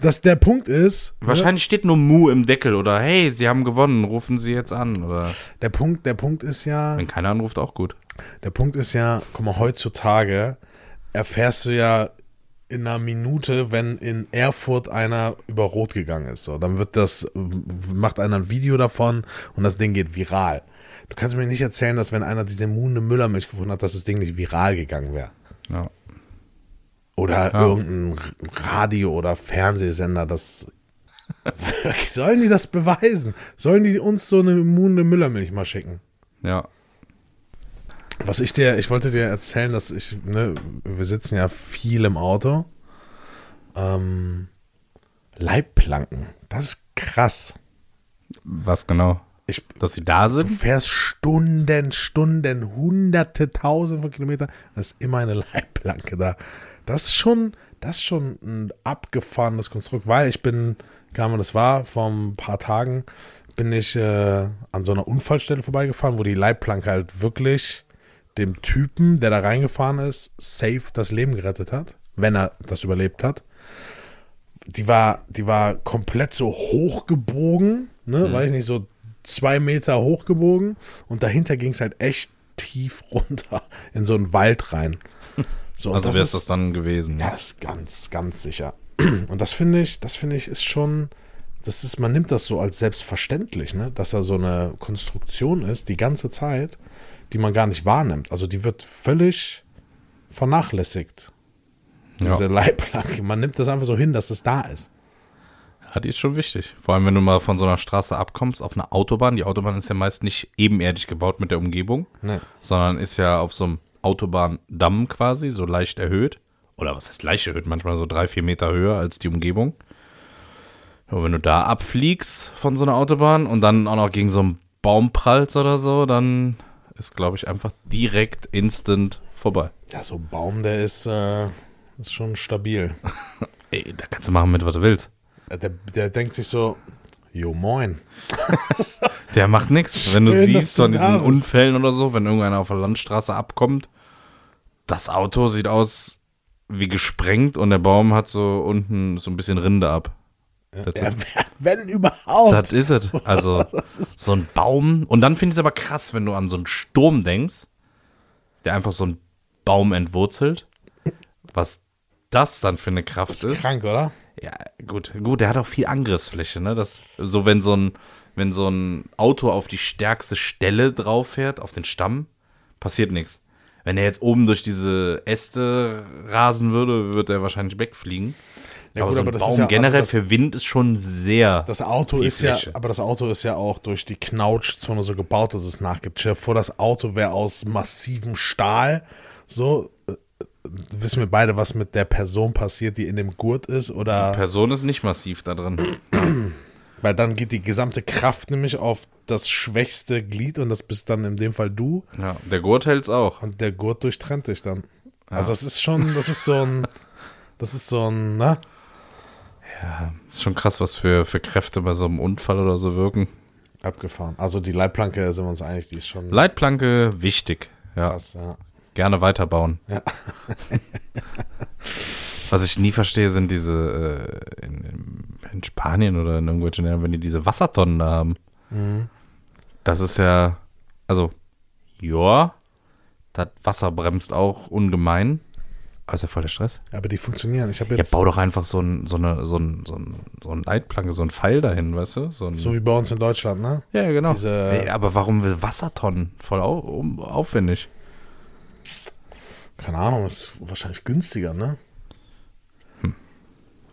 [SPEAKER 1] Dass der Punkt ist. ne?
[SPEAKER 2] Wahrscheinlich steht nur Mu im Deckel oder hey, sie haben gewonnen, rufen sie jetzt an. Oder
[SPEAKER 1] Der Punkt, der Punkt ist ja.
[SPEAKER 2] wenn keiner anruft, auch gut.
[SPEAKER 1] Der Punkt ist ja, guck mal, heutzutage erfährst du ja in einer Minute, wenn in Erfurt einer über Rot gegangen ist. So, dann wird das, macht einer ein Video davon und das Ding geht viral. Du kannst mir nicht erzählen, dass wenn einer diese Mune Müllermilch gefunden hat, dass das Ding nicht viral gegangen wäre.
[SPEAKER 2] Ja.
[SPEAKER 1] Oder
[SPEAKER 2] Ja.
[SPEAKER 1] irgendein Radio- oder Fernsehsender, das. Sollen die das beweisen? Sollen die uns so eine Mune Müllermilch mal schicken?
[SPEAKER 2] ja.
[SPEAKER 1] Was ich dir, ich wollte dir erzählen, dass ich, ne, wir sitzen ja viel im Auto. Ähm, Leitplanken, das ist krass.
[SPEAKER 2] Was genau?
[SPEAKER 1] Ich,
[SPEAKER 2] Dass sie da
[SPEAKER 1] du
[SPEAKER 2] sind?
[SPEAKER 1] fährst Stunden, Stunden, hunderte, tausende von Kilometern, da ist immer eine Leitplanke da. Das ist schon, das ist schon ein abgefahrenes Konstrukt, weil ich bin, kann man das war, vor ein paar Tagen bin ich äh, an so einer Unfallstelle vorbeigefahren, wo die Leitplanke halt wirklich dem Typen, der da reingefahren ist, safe das Leben gerettet hat, wenn er das überlebt hat. Die war, die war komplett so hochgebogen, ne, weiß ich nicht, so zwei Meter hochgebogen und dahinter ging es halt echt tief runter in so einen Wald rein. So,
[SPEAKER 2] Also wäre es das dann gewesen.
[SPEAKER 1] ja, ist ganz, ganz sicher. Und das finde ich, das finde ich ist schon, das ist, man nimmt das so als selbstverständlich, ne? dass da so eine Konstruktion ist, die ganze Zeit, die man gar nicht wahrnimmt. Also die wird völlig vernachlässigt.
[SPEAKER 2] Ja.
[SPEAKER 1] Diese Leitplanke. Man nimmt das einfach so hin, dass es da ist.
[SPEAKER 2] Ja, die ist schon wichtig. Vor allem, wenn du mal von so einer Straße abkommst auf eine Autobahn. Die Autobahn ist ja meist nicht ebenerdig gebaut mit der Umgebung,
[SPEAKER 1] Ne.
[SPEAKER 2] sondern ist ja auf so einem Autobahndamm quasi, so leicht erhöht. Oder was heißt leicht erhöht? Manchmal so drei, vier Meter höher als die Umgebung. Und wenn du da abfliegst von so einer Autobahn und dann auch noch gegen so einen Baum prallst oder so, dann ist, glaube ich, einfach direkt instant vorbei.
[SPEAKER 1] Ja, so ein Baum, der ist, äh, ist schon stabil.
[SPEAKER 2] Ey, da kannst du machen mit, was du willst.
[SPEAKER 1] Der, der denkt sich so, jo moin.
[SPEAKER 2] Der macht nichts. Wenn du
[SPEAKER 1] Schön,
[SPEAKER 2] siehst von diesen. Unfällen oder so, wenn irgendeiner auf der Landstraße abkommt, das Auto sieht aus wie gesprengt und der Baum hat so unten so ein bisschen Rinde ab. Das,
[SPEAKER 1] Ja, wenn überhaupt.
[SPEAKER 2] das ist es. Also
[SPEAKER 1] Das ist-
[SPEAKER 2] so ein Baum. Und dann finde ich es aber krass, wenn du an so einen Sturm denkst, der einfach so einen Baum entwurzelt. Was das dann für eine Kraft ist.
[SPEAKER 1] Krank, oder?
[SPEAKER 2] Ja, gut, gut, der hat auch viel Angriffsfläche, ne? Das, so wenn so ein, wenn so ein Auto auf die stärkste Stelle drauf fährt, auf den Stamm, passiert nichts. Wenn er jetzt oben durch diese Äste rasen würde, würde er wahrscheinlich wegfliegen.
[SPEAKER 1] Ja,
[SPEAKER 2] aber
[SPEAKER 1] gut,
[SPEAKER 2] so ein
[SPEAKER 1] aber das
[SPEAKER 2] Baum
[SPEAKER 1] ist ja- also
[SPEAKER 2] generell
[SPEAKER 1] das-
[SPEAKER 2] für Wind ist schon sehr.
[SPEAKER 1] Das Auto ist ja, aber das Auto ist ja auch durch die Knautschzone so gebaut, dass es nachgibt. Stell dir vor, das Auto wäre aus massivem Stahl. So, äh, wissen wir beide, was mit der Person passiert, die in dem Gurt ist, oder?
[SPEAKER 2] Person ist nicht massiv da drin.
[SPEAKER 1] Weil dann geht die gesamte Kraft nämlich auf das schwächste Glied und das bist dann in dem Fall du
[SPEAKER 2] Ja, der Gurt hält's auch.
[SPEAKER 1] und der Gurt durchtrennt dich dann. Also das ist schon, das ist so ein, das ist so ein, ne?
[SPEAKER 2] Ist schon krass, was für, für Kräfte bei so einem Unfall oder so wirken.
[SPEAKER 1] Abgefahren. Also die Leitplanke sind wir uns einig, die ist schon
[SPEAKER 2] Leitplanke, wichtig. Ja,
[SPEAKER 1] krass, ja.
[SPEAKER 2] gerne weiterbauen.
[SPEAKER 1] Ja.
[SPEAKER 2] Was ich nie verstehe, sind diese äh, in, in Spanien oder in irgendwelchen Ländern, wenn die diese Wassertonnen da haben.
[SPEAKER 1] Mhm.
[SPEAKER 2] Das ist ja, also, ja, das Wasser bremst auch ungemein. Ja voll der Stress.
[SPEAKER 1] Aber die funktionieren. Ich habe
[SPEAKER 2] Ja,
[SPEAKER 1] jetzt,
[SPEAKER 2] bau doch einfach so, ein, so, eine, so, ein, so, ein, so ein Leitplanke, so ein Pfeil dahin, weißt du? So ein,
[SPEAKER 1] so wie bei uns in Deutschland, ne?
[SPEAKER 2] ja, ja, genau.
[SPEAKER 1] diese-
[SPEAKER 2] Ey, aber warum Wassertonnen? Voll au, um, aufwendig.
[SPEAKER 1] Keine Ahnung, ist wahrscheinlich günstiger, ne?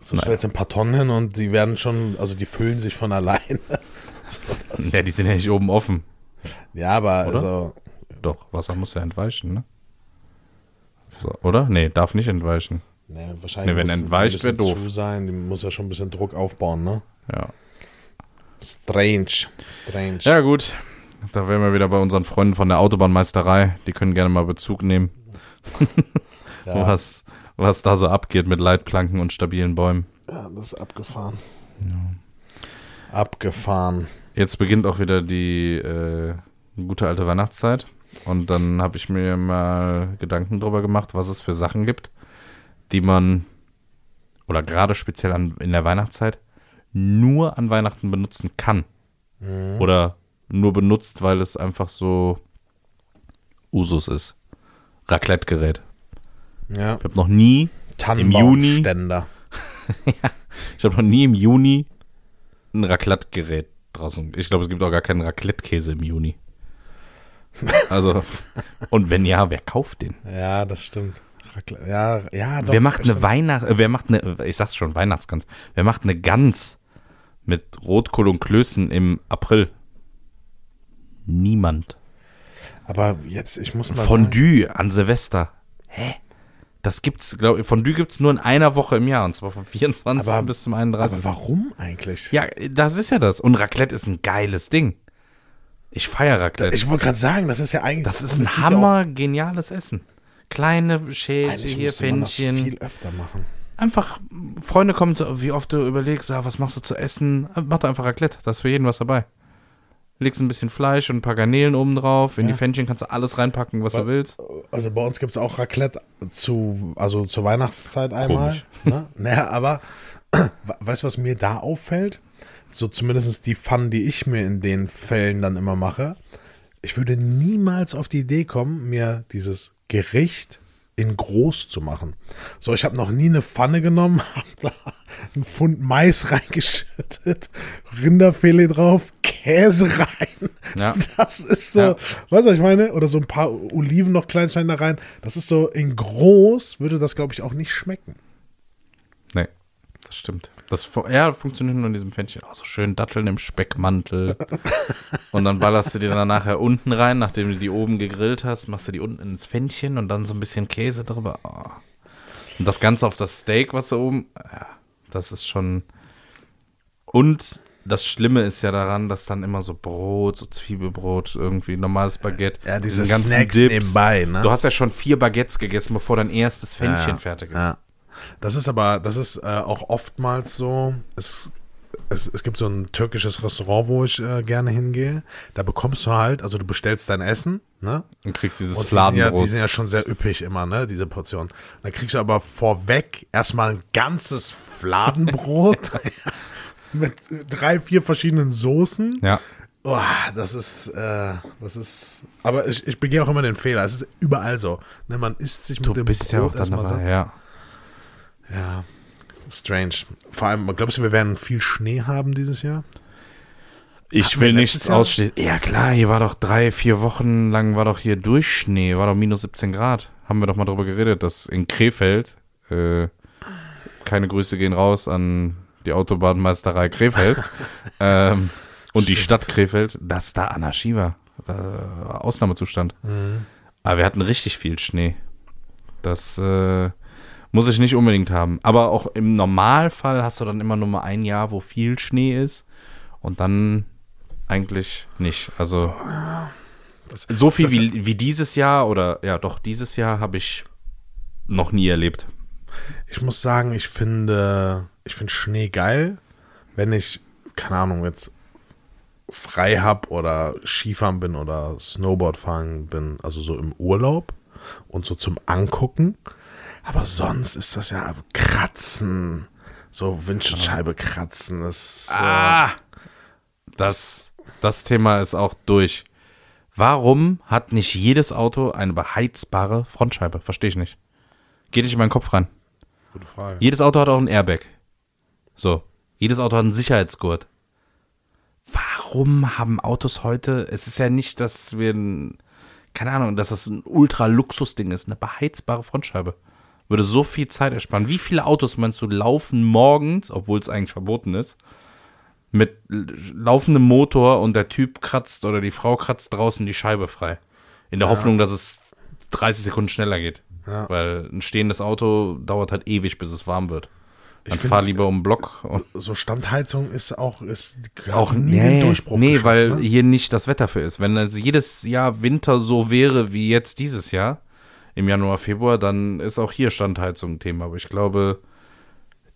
[SPEAKER 1] So
[SPEAKER 2] Naja.
[SPEAKER 1] stellst ein paar Tonnen hin und die werden schon, also die füllen sich von alleine. so,
[SPEAKER 2] Ja, die sind ja nicht oben offen.
[SPEAKER 1] ja, aber
[SPEAKER 2] Oder?
[SPEAKER 1] also,
[SPEAKER 2] doch, Wasser muss ja entweichen, ne? So, oder? Nee, darf nicht entweichen.
[SPEAKER 1] Nee, wahrscheinlich
[SPEAKER 2] Nee, wenn entweicht,
[SPEAKER 1] ein bisschen
[SPEAKER 2] wär doof.
[SPEAKER 1] zu sein. Die muss ja schon ein bisschen Druck aufbauen, ne?
[SPEAKER 2] Ja.
[SPEAKER 1] Strange. Strange.
[SPEAKER 2] Ja, gut. Da wären wir wieder bei unseren Freunden von der Autobahnmeisterei. Die können gerne mal Bezug nehmen,
[SPEAKER 1] ja,
[SPEAKER 2] was, was da so abgeht mit Leitplanken und stabilen Bäumen.
[SPEAKER 1] ja, das ist abgefahren. Abgefahren.
[SPEAKER 2] Jetzt beginnt auch wieder die äh, gute alte Weihnachtszeit. Und dann habe ich mir mal Gedanken darüber gemacht, was es für Sachen gibt, die man, oder gerade speziell an, in der Weihnachtszeit, nur an Weihnachten benutzen kann. Oder nur benutzt, weil es einfach so Usus ist. Raclette-Gerät.
[SPEAKER 1] Ja.
[SPEAKER 2] Ich habe noch nie,
[SPEAKER 1] Tannenbaumständer.
[SPEAKER 2] ich habe noch nie im Juni ein Raclette-Gerät draußen. Ich glaube, es gibt auch gar keinen Raclette-Käse im Juni. Also, und wenn ja, wer kauft den?
[SPEAKER 1] Ja, das stimmt. Ja, ja, doch.
[SPEAKER 2] wer macht eine
[SPEAKER 1] stimmt.
[SPEAKER 2] Weihnacht, äh, wer macht eine, ich sag's schon, Weihnachtsgans. Wer macht eine Gans mit Rotkohl und Klößen im April? Niemand.
[SPEAKER 1] Aber jetzt, ich muss mal sagen,
[SPEAKER 2] Fondue an Silvester. Hä? Das gibt's, glaube ich, Fondue gibt's nur in einer Woche im Jahr, und zwar vom 24.
[SPEAKER 1] Aber-
[SPEAKER 2] bis zum
[SPEAKER 1] aber
[SPEAKER 2] 31.
[SPEAKER 1] warum eigentlich?
[SPEAKER 2] Ja, das ist ja das. Und Raclette ist ein geiles Ding. Ich feiere Raclette.
[SPEAKER 1] Ich wollte gerade sagen, das ist ja eigentlich.
[SPEAKER 2] das ist ein
[SPEAKER 1] es geht ja
[SPEAKER 2] hammer geniales Essen. Kleine Schälchen, hier
[SPEAKER 1] man das viel öfter machen.
[SPEAKER 2] Einfach, Freunde kommen, zu, wie oft du überlegst, ja, was machst du zu essen? Mach doch einfach Raclette, da ist für jeden was dabei. Legst ein bisschen Fleisch und ein paar Garnelen oben drauf. In
[SPEAKER 1] Ja.
[SPEAKER 2] die Fännchen kannst du alles reinpacken, was
[SPEAKER 1] Wa-
[SPEAKER 2] du willst.
[SPEAKER 1] Also bei uns gibt es auch Raclette zu, also zur Weihnachtszeit einmal.
[SPEAKER 2] Komisch.
[SPEAKER 1] Ne? Naja, aber we- weißt du, was mir da auffällt? So zumindest die Fun, die ich mir in den Fällen dann immer mache. Ich würde niemals auf die Idee kommen, mir dieses Gericht in groß zu machen. So, ich habe noch nie eine Pfanne genommen, habe da einen Pfund Mais reingeschüttet, Rinderfilet drauf, Käse rein.
[SPEAKER 2] Ja.
[SPEAKER 1] Das ist so,
[SPEAKER 2] Ja.
[SPEAKER 1] weißt du, was ich meine? Oder so ein paar Oliven noch Kleinstein da rein. Das ist so, in groß würde das, glaube ich, auch nicht schmecken.
[SPEAKER 2] Nee, das stimmt. Das ja, funktioniert nur in diesem Fännchen. Oh, so schön Datteln im Speckmantel. und dann ballerst du dir dann nachher unten rein, nachdem du die oben gegrillt hast, machst du die unten ins Fännchen und dann so ein bisschen Käse drüber. Oh. Und das Ganze auf das Steak, was da oben. Ja, das ist schon. Und das Schlimme ist ja daran, dass dann immer so Brot, so Zwiebelbrot, irgendwie normales Baguette.
[SPEAKER 1] Ja, diese
[SPEAKER 2] ganzen
[SPEAKER 1] Snacks
[SPEAKER 2] Dips.
[SPEAKER 1] nebenbei, ne?
[SPEAKER 2] Du hast ja schon vier Baguettes gegessen, bevor dein erstes Fännchen fertig ist.
[SPEAKER 1] Ja. Das ist aber, das ist äh, auch oftmals so. Es, es, es gibt so ein türkisches Restaurant, wo ich äh, gerne hingehe. Da bekommst du halt, also du bestellst dein Essen, ne?
[SPEAKER 2] Und kriegst dieses
[SPEAKER 1] Und die sind, ja,
[SPEAKER 2] Fladenbrot.
[SPEAKER 1] die sind ja schon sehr üppig immer, ne, diese Portion. Dann kriegst du aber vorweg erstmal ein ganzes Fladenbrot mit drei, vier verschiedenen Soßen.
[SPEAKER 2] ja.
[SPEAKER 1] Oh, das ist, äh, das ist, aber ich, ich begehe auch immer den Fehler. Es ist überall so. Ne, man isst sich mit
[SPEAKER 2] Du
[SPEAKER 1] dem
[SPEAKER 2] bist
[SPEAKER 1] Brot
[SPEAKER 2] ja auch dann
[SPEAKER 1] erstmal
[SPEAKER 2] dabei,
[SPEAKER 1] satt.
[SPEAKER 2] ja.
[SPEAKER 1] Ja, strange. Vor allem, glaubst du, wir werden viel Schnee haben dieses Jahr?
[SPEAKER 2] Ich will nichts ausschließen. Ja klar, hier war doch drei, vier Wochen lang war doch hier Durchschnee, war doch minus 17 Grad. Haben wir doch mal drüber geredet, dass in Krefeld, äh, keine Grüße gehen raus an die Autobahnmeisterei Krefeld ähm, und die Stadt Krefeld, dass da Anarchie war. Äh, Ausnahmezustand. Aber wir hatten richtig viel Schnee. Das äh, muss ich nicht unbedingt haben. Aber auch im Normalfall hast du dann immer nur mal ein Jahr, wo viel Schnee ist. Und dann eigentlich nicht. Also
[SPEAKER 1] Das,
[SPEAKER 2] so viel wie, wie dieses Jahr oder ja doch, dieses Jahr habe ich noch nie erlebt.
[SPEAKER 1] Ich muss sagen, ich finde, ich finde Schnee geil, wenn ich, keine Ahnung, jetzt frei hab oder Skifahren bin oder Snowboard fahren bin, also so im Urlaub und so zum Angucken. Aber sonst ist das ja Kratzen, so Windschutzscheibe kratzen. Das, äh,
[SPEAKER 2] Ah, das, das Thema ist auch durch. Warum hat nicht jedes Auto eine beheizbare Frontscheibe? Verstehe ich nicht. Geht nicht in meinen Kopf rein.
[SPEAKER 1] gute Frage.
[SPEAKER 2] Jedes Auto hat auch ein Airbag. So. Jedes Auto hat einen Sicherheitsgurt. Warum haben Autos heute, es ist ja nicht, dass wir, ein, keine Ahnung, dass das ein Ultra-Luxus-Ding ist, eine beheizbare Frontscheibe. Würde so viel Zeit ersparen. Wie viele Autos meinst du laufen morgens, obwohl es eigentlich verboten ist, mit laufendem Motor und der Typ kratzt oder die Frau kratzt draußen die Scheibe frei? In der Hoffnung, dass es 30 Sekunden schneller geht.
[SPEAKER 1] Ja.
[SPEAKER 2] Weil ein stehendes Auto dauert halt ewig, bis es warm wird. Dann
[SPEAKER 1] find-
[SPEAKER 2] fahr lieber um den Block. Und
[SPEAKER 1] So Standheizung ist auch ist
[SPEAKER 2] auch
[SPEAKER 1] nie
[SPEAKER 2] nee,
[SPEAKER 1] den Durchbruch.
[SPEAKER 2] Nee, weil
[SPEAKER 1] ne?
[SPEAKER 2] hier nicht das Wetter für ist. Wenn also jedes Jahr Winter so wäre wie jetzt dieses Jahr, im Januar, Februar, dann ist auch hier Standheizung ein Thema. Aber ich glaube,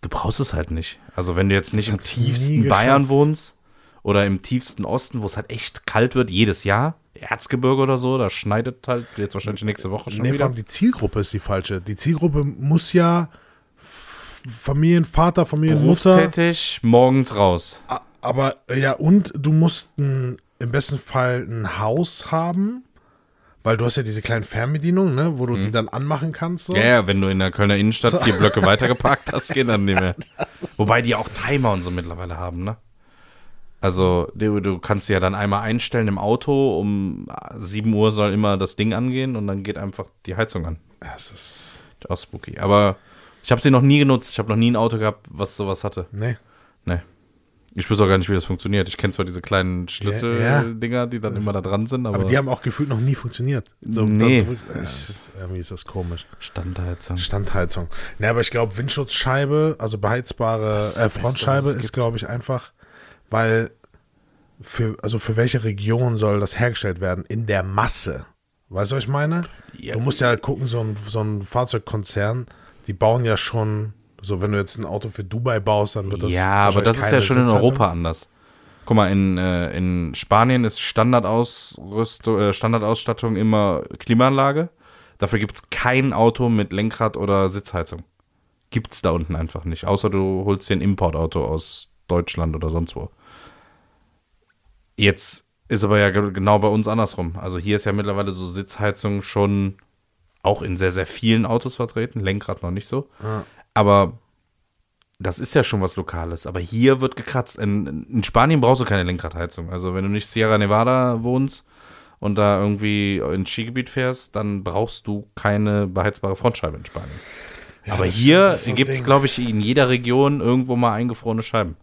[SPEAKER 2] du brauchst es halt nicht. Also wenn du jetzt nicht im tiefsten Bayern wohnst oder im tiefsten Osten, wo es halt echt kalt wird, jedes Jahr, Erzgebirge oder so, da schneidet halt jetzt wahrscheinlich nächste Woche schon
[SPEAKER 1] Nee,
[SPEAKER 2] wieder.
[SPEAKER 1] die Zielgruppe ist die falsche. Die Zielgruppe muss ja Familienvater, Familienmutter.
[SPEAKER 2] Berufstätig, morgens raus.
[SPEAKER 1] Aber ja, und du musst ein, im besten Fall ein Haus haben, weil du hast ja diese kleinen Fernbedienungen, ne, wo du die dann anmachen kannst. So.
[SPEAKER 2] Mhm. Ja, ja, wenn du in der Kölner Innenstadt vier Blöcke weitergeparkt hast, geht dann nicht mehr. Wobei die auch Timer und so mittlerweile haben, ne? Also, du, du kannst sie ja dann einmal einstellen im Auto, um 7 Uhr soll immer das Ding angehen und dann geht einfach die Heizung an.
[SPEAKER 1] Das ist,
[SPEAKER 2] Auch spooky. Aber ich habe sie noch nie genutzt. Ich habe noch nie ein Auto gehabt, was sowas hatte.
[SPEAKER 1] nee.
[SPEAKER 2] Nee. Ich wüsste auch gar nicht, wie das funktioniert. Ich kenne zwar diese kleinen Schlüsseldinger, die dann immer da dran sind, aber,
[SPEAKER 1] Aber die haben auch gefühlt noch nie funktioniert. So,
[SPEAKER 2] Nee.
[SPEAKER 1] drückt- ja, ist, irgendwie ist das komisch.
[SPEAKER 2] Standheizung.
[SPEAKER 1] Standheizung. Ne, aber ich glaube, Windschutzscheibe, also beheizbare
[SPEAKER 2] Das
[SPEAKER 1] äh,
[SPEAKER 2] das Beste,
[SPEAKER 1] Frontscheibe
[SPEAKER 2] es
[SPEAKER 1] ist, glaube ich, einfach, weil für, also für welche Region soll das hergestellt werden? In der Masse. Weißt du, was ich meine?
[SPEAKER 2] Ja.
[SPEAKER 1] Du musst ja halt gucken, so ein, so ein Fahrzeugkonzern, die bauen ja schon, so wenn du jetzt ein Auto für Dubai baust, dann wird das.
[SPEAKER 2] Ja, aber das ist ja schon in. Europa anders. Guck mal, in, äh, in Spanien ist Standardausrüstung, äh, Standardausstattung immer Klimaanlage. Dafür gibt es kein Auto mit Lenkrad oder Sitzheizung. Gibt's da unten einfach nicht. Außer du holst dir ein Importauto aus Deutschland oder sonst wo. Jetzt ist aber ja ge- genau bei uns andersrum. Also hier ist ja mittlerweile so Sitzheizung schon auch in sehr, sehr vielen Autos vertreten. Lenkrad noch nicht so. Aber das ist ja schon was Lokales. Aber hier wird gekratzt. In, in Spanien brauchst du keine Lenkradheizung. Also wenn du nicht Sierra Nevada wohnst und da irgendwie ins Skigebiet fährst, dann brauchst du keine beheizbare Frontscheibe in Spanien. Aber
[SPEAKER 1] das-
[SPEAKER 2] hier gibt es, glaube ich, in jeder Region irgendwo mal eingefrorene Scheiben.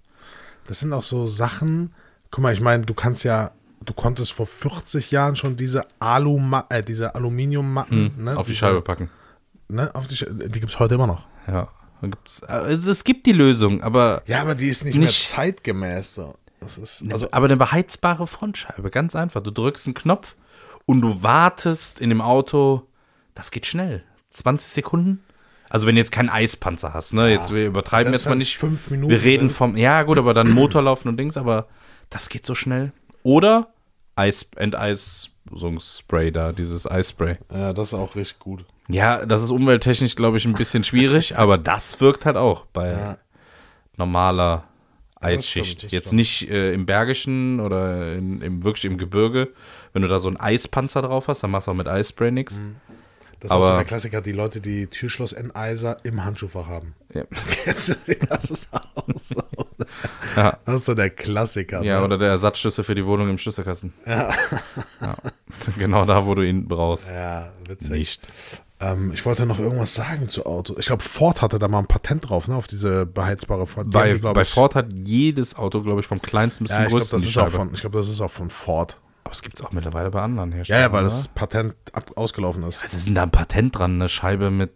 [SPEAKER 1] Das sind auch so Sachen. Guck mal, ich meine, du kannst ja, du konntest vor 40 Jahren schon diese Alu, äh, diese Aluminiummatten ne,
[SPEAKER 2] Hm, auf die
[SPEAKER 1] diese-
[SPEAKER 2] Scheibe packen.
[SPEAKER 1] Ne, auf die, die gibt es heute immer noch.
[SPEAKER 2] Ja. Also es gibt die Lösung, aber,
[SPEAKER 1] Ja, aber die ist nicht,
[SPEAKER 2] Nicht-
[SPEAKER 1] mehr zeitgemäß. So. Das ist, also,
[SPEAKER 2] aber eine beheizbare Frontscheibe, ganz einfach. Du drückst einen Knopf und du wartest in dem Auto, das geht schnell. 20 Sekunden. Also wenn du jetzt keinen Eispanzer hast, ne? Jetzt wir übertreiben jetzt mal nicht.
[SPEAKER 1] fünf Minuten
[SPEAKER 2] wir reden vom, ja gut, aber dann Motor laufen und Dings, aber das geht so schnell. Oder Eis, Enteisungsspray da, dieses Eisspray.
[SPEAKER 1] ja, das ist auch richtig gut.
[SPEAKER 2] Ja, das ist umwelttechnisch, glaube ich, ein bisschen schwierig, aber das wirkt halt auch bei
[SPEAKER 1] Ja.
[SPEAKER 2] normaler
[SPEAKER 1] das
[SPEAKER 2] Eisschicht.
[SPEAKER 1] stimmt, das
[SPEAKER 2] Jetzt
[SPEAKER 1] stimmt.
[SPEAKER 2] nicht äh, im Bergischen oder in, im, wirklich im Gebirge. Wenn du da so einen Eispanzer drauf hast, dann machst du auch mit Eisspray nichts.
[SPEAKER 1] Mhm. Das ist auch so
[SPEAKER 2] Aber-
[SPEAKER 1] der Klassiker, die Leute, die Türschloss-Enteiser im Handschuhfach haben.
[SPEAKER 2] Ja.
[SPEAKER 1] Das ist auch so.
[SPEAKER 2] Ja.
[SPEAKER 1] Das ist so der Klassiker.
[SPEAKER 2] ja,
[SPEAKER 1] ne?
[SPEAKER 2] oder der Ersatzschlüssel für die Wohnung im Schlüsselkasten.
[SPEAKER 1] Ja.
[SPEAKER 2] Ja. Genau da, wo du ihn brauchst.
[SPEAKER 1] ja, witzig.
[SPEAKER 2] Nicht.
[SPEAKER 1] Ähm, ich wollte noch irgendwas sagen zu Autos. Ich glaube, Ford hatte da mal ein Patent drauf, ne, auf diese beheizbare Ford. Die
[SPEAKER 2] Bei,
[SPEAKER 1] die, glaub
[SPEAKER 2] bei
[SPEAKER 1] ich-
[SPEAKER 2] Ford hat jedes Auto, glaube ich, vom kleinsten bis
[SPEAKER 1] Ja,
[SPEAKER 2] zum
[SPEAKER 1] ich glaube,
[SPEAKER 2] größten
[SPEAKER 1] das,
[SPEAKER 2] die
[SPEAKER 1] ist auch
[SPEAKER 2] Scheibe.
[SPEAKER 1] von- ich glaub, das ist auch von Ford.
[SPEAKER 2] Aber es gibt es auch mittlerweile bei anderen
[SPEAKER 1] Ja,
[SPEAKER 2] Herstellern.
[SPEAKER 1] ja, weil
[SPEAKER 2] oder?
[SPEAKER 1] das Patent ab, ausgelaufen ist.
[SPEAKER 2] Was ist denn da ein Patent dran? Eine Scheibe mit.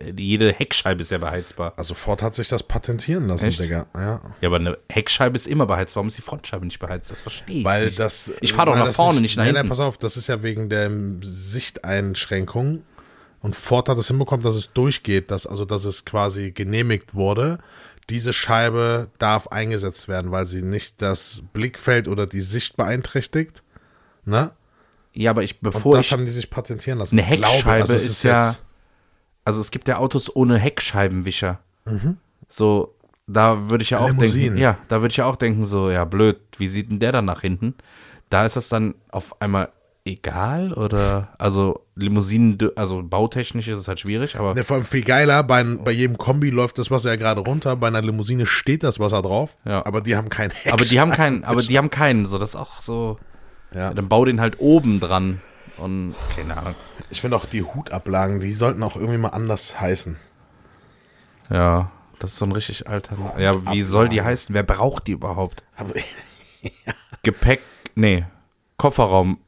[SPEAKER 2] äh, Jede Heckscheibe ist ja beheizbar.
[SPEAKER 1] Also Ford hat sich das patentieren lassen,
[SPEAKER 2] Echt?
[SPEAKER 1] Digga. Ja.
[SPEAKER 2] Ja, aber eine Heckscheibe ist immer beheizt. Warum ist die Frontscheibe nicht beheizt? Das verstehe ich
[SPEAKER 1] Weil
[SPEAKER 2] nicht.
[SPEAKER 1] das.
[SPEAKER 2] Ich fahre doch nach
[SPEAKER 1] das
[SPEAKER 2] vorne, nicht nach
[SPEAKER 1] nein,
[SPEAKER 2] hinten.
[SPEAKER 1] Nein, pass auf, das ist ja wegen der Sichteinschränkung. Und Ford hat es hinbekommen, dass es durchgeht, dass, also dass es quasi genehmigt wurde. Diese Scheibe darf eingesetzt werden, weil sie nicht das Blickfeld oder die Sicht beeinträchtigt. Ne?
[SPEAKER 2] ja, aber ich,
[SPEAKER 1] Und
[SPEAKER 2] bevor
[SPEAKER 1] das
[SPEAKER 2] ich.
[SPEAKER 1] haben die sich patentieren lassen.
[SPEAKER 2] Eine
[SPEAKER 1] Ich glaube,
[SPEAKER 2] Heckscheibe
[SPEAKER 1] also es
[SPEAKER 2] ist, ja. Also es gibt ja Autos ohne Heckscheibenwischer. So, da würde ich ja auch
[SPEAKER 1] Limousinen.
[SPEAKER 2] denken. Ja, da würde ich ja auch denken, so, ja, blöd, wie sieht denn der dann nach hinten? Da ist das dann auf einmal egal oder also Limousinen, also bautechnisch ist es halt schwierig, aber
[SPEAKER 1] Ne, vor allem viel geiler, bei, bei jedem Kombi läuft das Wasser ja gerade runter, bei einer Limousine steht das Wasser drauf,
[SPEAKER 2] Ja.
[SPEAKER 1] aber die haben kein Heck.
[SPEAKER 2] aber die haben keinen, aber die haben keinen, so das ist auch so,
[SPEAKER 1] Ja.
[SPEAKER 2] dann bau den halt oben dran und keine Ahnung.
[SPEAKER 1] Ich finde auch die Hutablagen, die sollten auch irgendwie mal anders heißen.
[SPEAKER 2] Ja, das ist so ein richtig alter. Ja, wie soll die heißen? Wer braucht die überhaupt?
[SPEAKER 1] Aber
[SPEAKER 2] Gepäck, nee, Kofferraum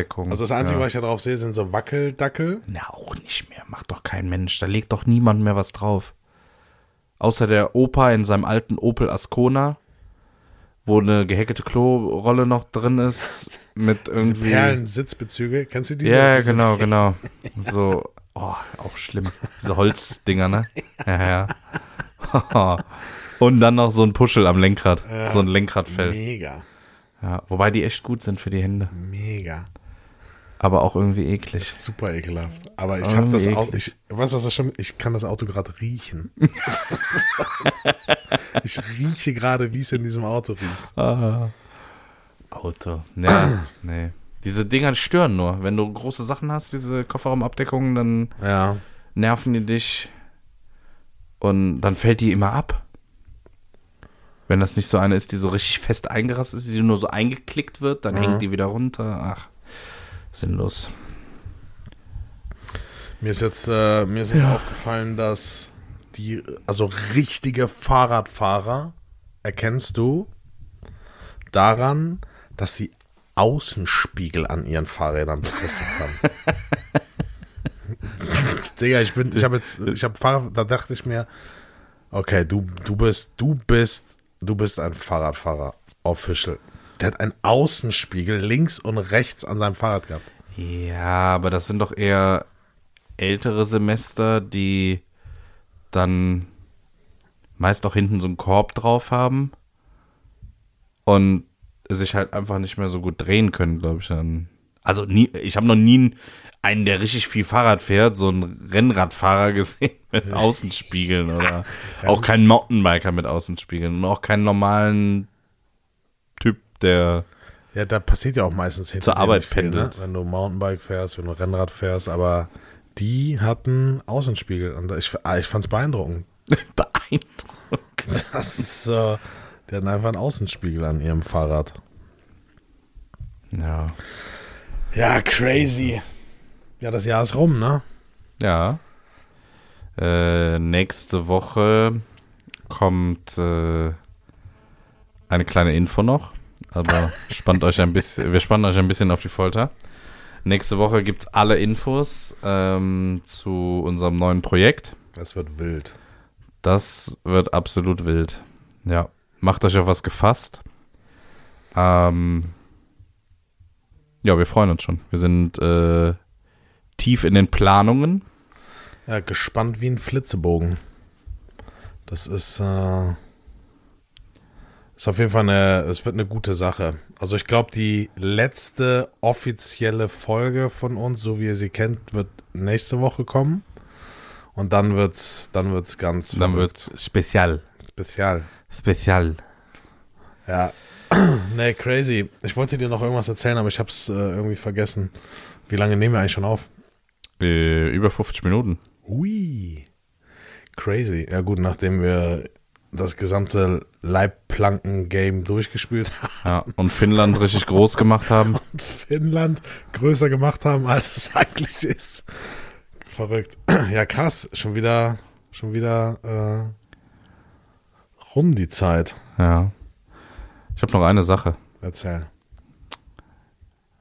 [SPEAKER 2] ab. Kofferraumabdeckung.
[SPEAKER 1] Also das Einzige,
[SPEAKER 2] ja.
[SPEAKER 1] was ich da drauf sehe, sind so Wackeldackel.
[SPEAKER 2] Na, auch nicht mehr. Macht doch kein Mensch. Da legt doch niemand mehr was drauf. Außer der Opa in seinem alten Opel Ascona, wo eine gehäkelte Klorolle noch drin ist, mit irgendwie.
[SPEAKER 1] Perlen-Sitzbezüge. Kennst du diese?
[SPEAKER 2] ja,
[SPEAKER 1] diese
[SPEAKER 2] genau, genau. So, oh, auch schlimm. Diese Holzdinger, ne? Ja, ja. Und dann noch so ein Puschel am Lenkrad. So ein Lenkradfell.
[SPEAKER 1] Mega.
[SPEAKER 2] Ja, wobei die echt gut sind für die Hände.
[SPEAKER 1] Mega.
[SPEAKER 2] Aber auch irgendwie eklig.
[SPEAKER 1] Super ekelhaft. Aber ich habe das Auto, ich weißt du, was das schon, ich kann das Auto gerade riechen. ich rieche gerade, wie es in diesem Auto riecht.
[SPEAKER 2] Auto. Ja, nee. Diese Dinger stören nur. Wenn du große Sachen hast, diese Kofferraumabdeckungen, dann
[SPEAKER 1] Ja.
[SPEAKER 2] nerven die dich und dann fällt die immer ab. Wenn das nicht so eine ist, die so richtig fest eingerastet ist, die nur so eingeklickt wird, dann hängt die wieder runter. Ach, sinnlos.
[SPEAKER 1] Mir ist jetzt, äh, mir ist jetzt aufgefallen, dass die, also richtige Fahrradfahrer erkennst du daran, dass sie Außenspiegel an ihren Fahrrädern befestigt haben. Digga, ich bin, ich habe jetzt, ich habe Fahrrad, da dachte ich mir, okay, du, du bist, du bist, du bist ein Fahrradfahrer, official. Der hat einen Außenspiegel links und rechts an seinem Fahrrad gehabt.
[SPEAKER 2] Ja, aber das sind doch eher ältere Semester, die dann meist auch hinten so einen Korb drauf haben und sich halt einfach nicht mehr so gut drehen können, glaube ich dann. Also nie, ich habe noch nie einen, der richtig viel Fahrrad fährt, so einen Rennradfahrer gesehen mit Außenspiegeln oder auch keinen Mountainbiker mit Außenspiegeln und auch keinen normalen der
[SPEAKER 1] Ja, da passiert ja auch meistens hinter
[SPEAKER 2] Zur
[SPEAKER 1] dir
[SPEAKER 2] Arbeit
[SPEAKER 1] ne?
[SPEAKER 2] pendelt.
[SPEAKER 1] Wenn du Mountainbike fährst, wenn du Rennrad fährst, aber die hatten Außenspiegel und ich, ah, ich fand es beeindruckend.
[SPEAKER 2] beeindruckt.
[SPEAKER 1] Das ist so, die hatten einfach einen Außenspiegel an ihrem Fahrrad.
[SPEAKER 2] Ja.
[SPEAKER 1] Ja, crazy. Ja, das Jahr ist rum, ne?
[SPEAKER 2] Ja. Äh, nächste Woche kommt äh, eine kleine Info noch, aber spannt euch ein bisschen, wir spannen euch ein bisschen auf die Folter. Nächste Woche gibt es alle Infos ähm, zu unserem neuen Projekt.
[SPEAKER 1] Das wird wild.
[SPEAKER 2] Das wird absolut wild. Ja, macht euch auf was gefasst. Ähm, ja, wir freuen uns schon. Wir sind äh, tief in den Planungen.
[SPEAKER 1] Ja, gespannt wie ein Flitzebogen. Das ist, äh, ist auf jeden Fall eine, es wird eine gute Sache. Also ich glaube, die letzte offizielle Folge von uns, so wie ihr sie kennt, wird nächste Woche kommen. Und dann wird's, dann wird's ganz
[SPEAKER 2] Dann
[SPEAKER 1] verrückt.
[SPEAKER 2] wird Spezial.
[SPEAKER 1] spezial.
[SPEAKER 2] Spezial.
[SPEAKER 1] Ja. nee, crazy. Ich wollte dir noch irgendwas erzählen, aber ich habe es äh, irgendwie vergessen. Wie lange nehmen wir eigentlich schon auf?
[SPEAKER 2] Äh, über 50 Minuten.
[SPEAKER 1] Ui. Crazy. Ja gut, nachdem wir das gesamte Leibplanken-Game durchgespielt haben
[SPEAKER 2] Ja, und Finnland richtig groß gemacht haben.
[SPEAKER 1] und Finnland größer gemacht haben, als es eigentlich ist. Verrückt. Ja, krass. Schon wieder, schon wieder äh, rum die Zeit.
[SPEAKER 2] Ja. Ich habe noch eine Sache.
[SPEAKER 1] Erzähl.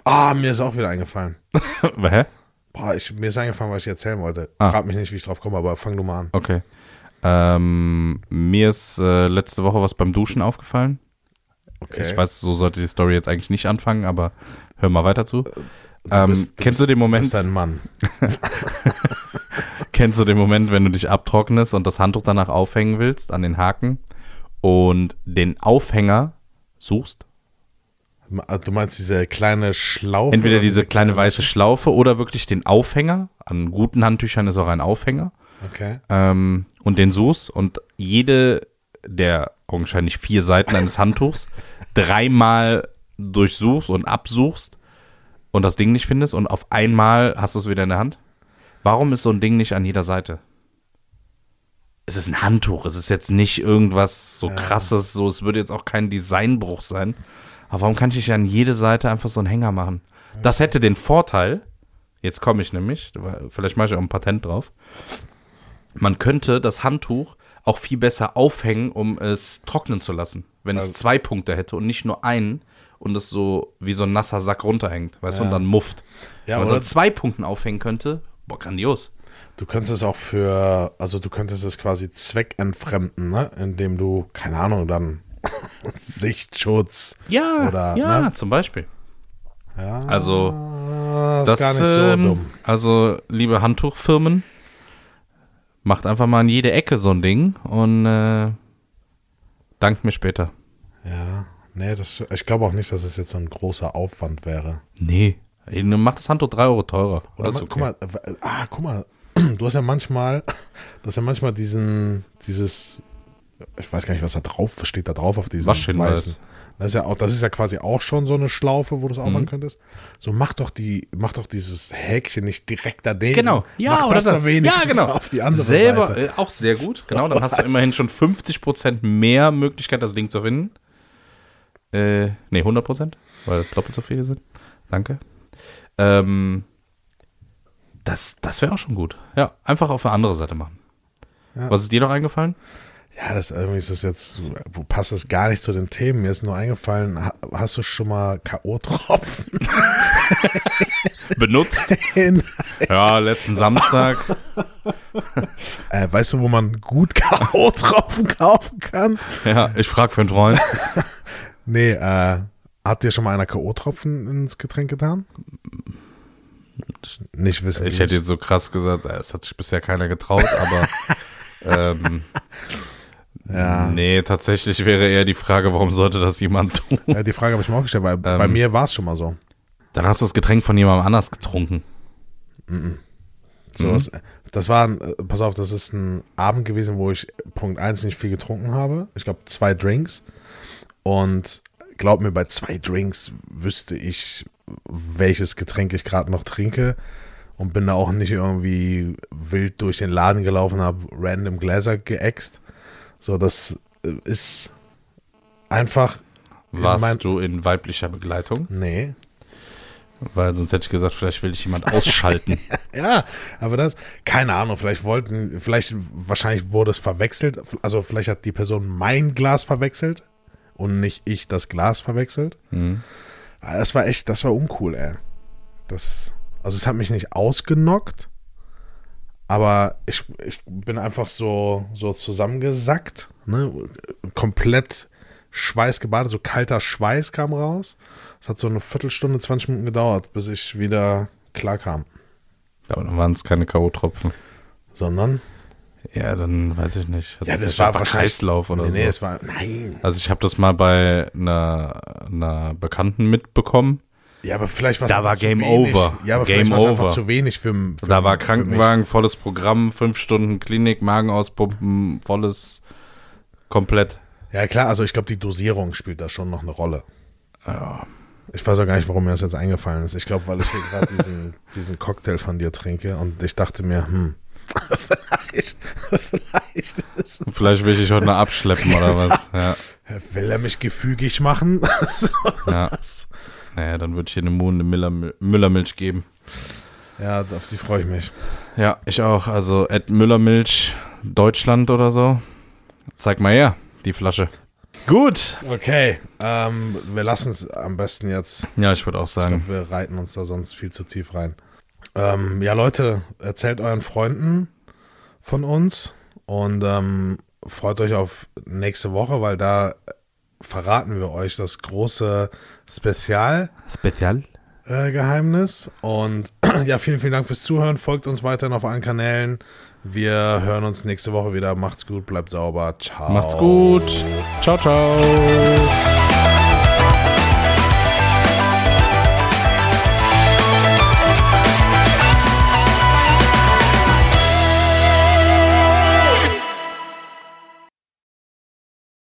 [SPEAKER 1] Ah, mir ist auch wieder eingefallen.
[SPEAKER 2] Hä?
[SPEAKER 1] Boah, ich, mir ist eingefallen, was ich erzählen wollte.
[SPEAKER 2] Ah.
[SPEAKER 1] Frag mich nicht, wie ich drauf komme, aber fang du mal an.
[SPEAKER 2] Okay. Ähm, mir ist äh, letzte Woche was beim Duschen aufgefallen.
[SPEAKER 1] Okay.
[SPEAKER 2] Ich weiß, so sollte die Story jetzt eigentlich nicht anfangen, aber hör mal weiter zu.
[SPEAKER 1] Du
[SPEAKER 2] Ähm,
[SPEAKER 1] bist- du
[SPEAKER 2] kennst du den
[SPEAKER 1] Du
[SPEAKER 2] Moment?
[SPEAKER 1] bist ein Mann.
[SPEAKER 2] Kennst du den Moment, wenn du dich abtrocknest und das Handtuch danach aufhängen willst an den Haken und den Aufhänger suchst?
[SPEAKER 1] Du meinst diese kleine Schlaufe?
[SPEAKER 2] Entweder diese kleine weiße Schlaufe oder wirklich den Aufhänger. An guten Handtüchern ist auch ein Aufhänger.
[SPEAKER 1] Okay.
[SPEAKER 2] Ähm, und den suchst und jede der augenscheinlich vier Seiten eines Handtuchs dreimal durchsuchst und absuchst und das Ding nicht findest und auf einmal hast du es wieder in der Hand. Warum ist so ein Ding nicht an jeder Seite? Es ist ein Handtuch, es ist jetzt nicht irgendwas so krasses, so es würde jetzt auch kein Designbruch sein. Aber warum kann ich nicht an jede Seite einfach so einen Hänger machen? Das hätte den Vorteil, jetzt komme ich nämlich, vielleicht mache ich auch ein Patent drauf. Man könnte das Handtuch auch viel besser aufhängen, um es trocknen zu lassen. Wenn es zwei Punkte hätte und nicht nur einen und es so wie so ein nasser Sack runterhängt, weißt du,
[SPEAKER 1] Ja.
[SPEAKER 2] und dann mufft.
[SPEAKER 1] Ja,
[SPEAKER 2] Wenn man so
[SPEAKER 1] oder
[SPEAKER 2] an zwei Punkten aufhängen könnte, boah, grandios.
[SPEAKER 1] du könntest es auch für, also du könntest es quasi zweckentfremden, ne? Indem du, keine Ahnung, dann Sichtschutz.
[SPEAKER 2] Ja,
[SPEAKER 1] Oder,
[SPEAKER 2] ja,
[SPEAKER 1] ne?
[SPEAKER 2] zum Beispiel.
[SPEAKER 1] Ja,
[SPEAKER 2] Also,
[SPEAKER 1] das ist gar nicht so
[SPEAKER 2] ähm,
[SPEAKER 1] dumm.
[SPEAKER 2] Also, liebe Handtuchfirmen, macht einfach mal in jede Ecke so ein Ding und äh, dankt mir später.
[SPEAKER 1] Ja, nee, das, ich glaube auch nicht, dass es jetzt so ein großer Aufwand wäre.
[SPEAKER 2] Nee, macht das Handtuch 3 Euro teurer.
[SPEAKER 1] Oder
[SPEAKER 2] Das
[SPEAKER 1] ma-
[SPEAKER 2] ist
[SPEAKER 1] guck mal, ah, guck mal, du hast ja manchmal, du hast ja manchmal diesen, dieses, ich weiß gar nicht, was da drauf steht, da drauf auf diesem
[SPEAKER 2] Waschhinweis.
[SPEAKER 1] Das ist ja auch, das ist ja quasi auch schon so eine Schlaufe, wo du es
[SPEAKER 2] Mhm.
[SPEAKER 1] aufmachen könntest. So mach doch die, mach doch dieses Häkchen nicht direkt daneben.
[SPEAKER 2] Genau, ja,
[SPEAKER 1] mach
[SPEAKER 2] oder
[SPEAKER 1] das,
[SPEAKER 2] das.
[SPEAKER 1] wenigstens
[SPEAKER 2] ja, genau.
[SPEAKER 1] auf die andere
[SPEAKER 2] Selber,
[SPEAKER 1] Seite.
[SPEAKER 2] Äh, auch sehr gut, genau. Dann hast du immerhin schon 50% mehr Möglichkeit, das Ding zu finden. Äh, nee, 100%, weil es doppelt so viele sind. Danke. Ähm, das das wäre auch schon gut. Ja, einfach auf eine andere Seite machen.
[SPEAKER 1] Ja.
[SPEAKER 2] Was ist dir noch eingefallen?
[SPEAKER 1] Ja, das irgendwie ist das jetzt, passt das gar nicht zu den Themen. Mir ist nur eingefallen, ha- hast du schon mal K.O.-Tropfen
[SPEAKER 2] Benutzt?
[SPEAKER 1] in
[SPEAKER 2] ja, letzten Samstag.
[SPEAKER 1] Äh, weißt du, wo man gut K.O.-Tropfen kaufen kann?
[SPEAKER 2] Ja, ich frage für einen Freund.
[SPEAKER 1] Nee, äh, hat dir schon mal einer K.O.-Tropfen ins Getränk getan? Nicht wissen.
[SPEAKER 2] Ich hätte jetzt so krass gesagt, äh, es hat sich bisher keiner getraut, aber ähm,
[SPEAKER 1] Ja.
[SPEAKER 2] nee, tatsächlich wäre eher die Frage, warum sollte das jemand tun?
[SPEAKER 1] Ja, die Frage habe ich mir auch gestellt, weil bei
[SPEAKER 2] Ähm.
[SPEAKER 1] mir war es schon mal so.
[SPEAKER 2] Dann hast du das Getränk von jemandem anders getrunken.
[SPEAKER 1] so
[SPEAKER 2] Mhm.
[SPEAKER 1] was, das war, ein, äh, pass auf, das ist ein Abend gewesen, wo ich Punkt 1 nicht viel getrunken habe. Ich glaube, zwei Drinks. Und glaub mir, bei zwei Drinks wüsste ich, welches Getränk ich gerade noch trinke. Und bin da auch nicht irgendwie wild durch den Laden gelaufen, habe random Gläser geäxt. So, das äh, ist einfach. in
[SPEAKER 2] Warst
[SPEAKER 1] mein-
[SPEAKER 2] du in weiblicher Begleitung?
[SPEAKER 1] Nee.
[SPEAKER 2] Weil sonst hätte ich gesagt, vielleicht will dich jemand ausschalten.
[SPEAKER 1] Ja, aber das, keine Ahnung, vielleicht wollten, vielleicht, wahrscheinlich wurde es verwechselt. Also vielleicht hat die Person mein Glas verwechselt und nicht ich das Glas verwechselt.
[SPEAKER 2] Mhm.
[SPEAKER 1] Aber Das war echt, das war uncool, ey. Das, also es hat mich nicht ausgenockt, aber ich, ich bin einfach so, so zusammengesackt, ne? Komplett schweißgebadet, so kalter Schweiß kam raus. Es hat so eine Viertelstunde, 20 Minuten gedauert, bis ich wieder klar kam.
[SPEAKER 2] Aber dann waren es keine K.O.-Tropfen.
[SPEAKER 1] Sondern?
[SPEAKER 2] Ja, dann weiß ich nicht.
[SPEAKER 1] Ja, das war
[SPEAKER 2] einfach
[SPEAKER 1] wahrscheinlich
[SPEAKER 2] Kreislauf oder
[SPEAKER 1] nee,
[SPEAKER 2] so.
[SPEAKER 1] Nee, es war nein.
[SPEAKER 2] also ich habe das mal bei einer, einer Bekannten mitbekommen.
[SPEAKER 1] Ja, aber vielleicht war es
[SPEAKER 2] Da war
[SPEAKER 1] zu
[SPEAKER 2] Game
[SPEAKER 1] wenig.
[SPEAKER 2] over.
[SPEAKER 1] Ja, aber
[SPEAKER 2] Game
[SPEAKER 1] vielleicht war es einfach
[SPEAKER 2] over.
[SPEAKER 1] zu wenig für, für
[SPEAKER 2] Da war Krankenwagen, volles Programm, fünf Stunden Klinik, Magen auspumpen, volles, komplett.
[SPEAKER 1] Ja, klar, also ich glaube, die Dosierung spielt da schon noch eine Rolle.
[SPEAKER 2] Ja.
[SPEAKER 1] Ich weiß auch gar nicht, warum mir das jetzt eingefallen ist. Ich glaube, weil ich hier gerade diesen, diesen Cocktail von dir trinke und ich dachte mir, hm, vielleicht, vielleicht ist,
[SPEAKER 2] Vielleicht will ich dich heute noch abschleppen oder was. Ja.
[SPEAKER 1] will er mich gefügig machen? so,
[SPEAKER 2] Ja.
[SPEAKER 1] was?
[SPEAKER 2] Naja, dann würde ich dir eine Monde Müller, Müllermilch geben.
[SPEAKER 1] ja, auf die freue ich mich.
[SPEAKER 2] Ja, ich auch. Also Ed Müllermilch Deutschland oder so. Zeig mal her, die Flasche. Gut.
[SPEAKER 1] Okay, ähm, wir lassen es am besten jetzt.
[SPEAKER 2] Ja, ich würde auch
[SPEAKER 1] Ich
[SPEAKER 2] sagen.
[SPEAKER 1] glaube, wir reiten uns da sonst viel zu tief rein. Ähm, ja, Leute, erzählt euren Freunden von uns und ähm, freut euch auf nächste Woche, weil da verraten wir euch das große Spezialgeheimnis.
[SPEAKER 2] Spezial.
[SPEAKER 1] Äh, Geheimnis. und ja, vielen, vielen Dank fürs Zuhören. Folgt uns weiterhin auf allen Kanälen. Wir hören uns nächste Woche wieder. Macht's gut, bleibt sauber. Ciao.
[SPEAKER 2] Macht's gut. Ciao, ciao.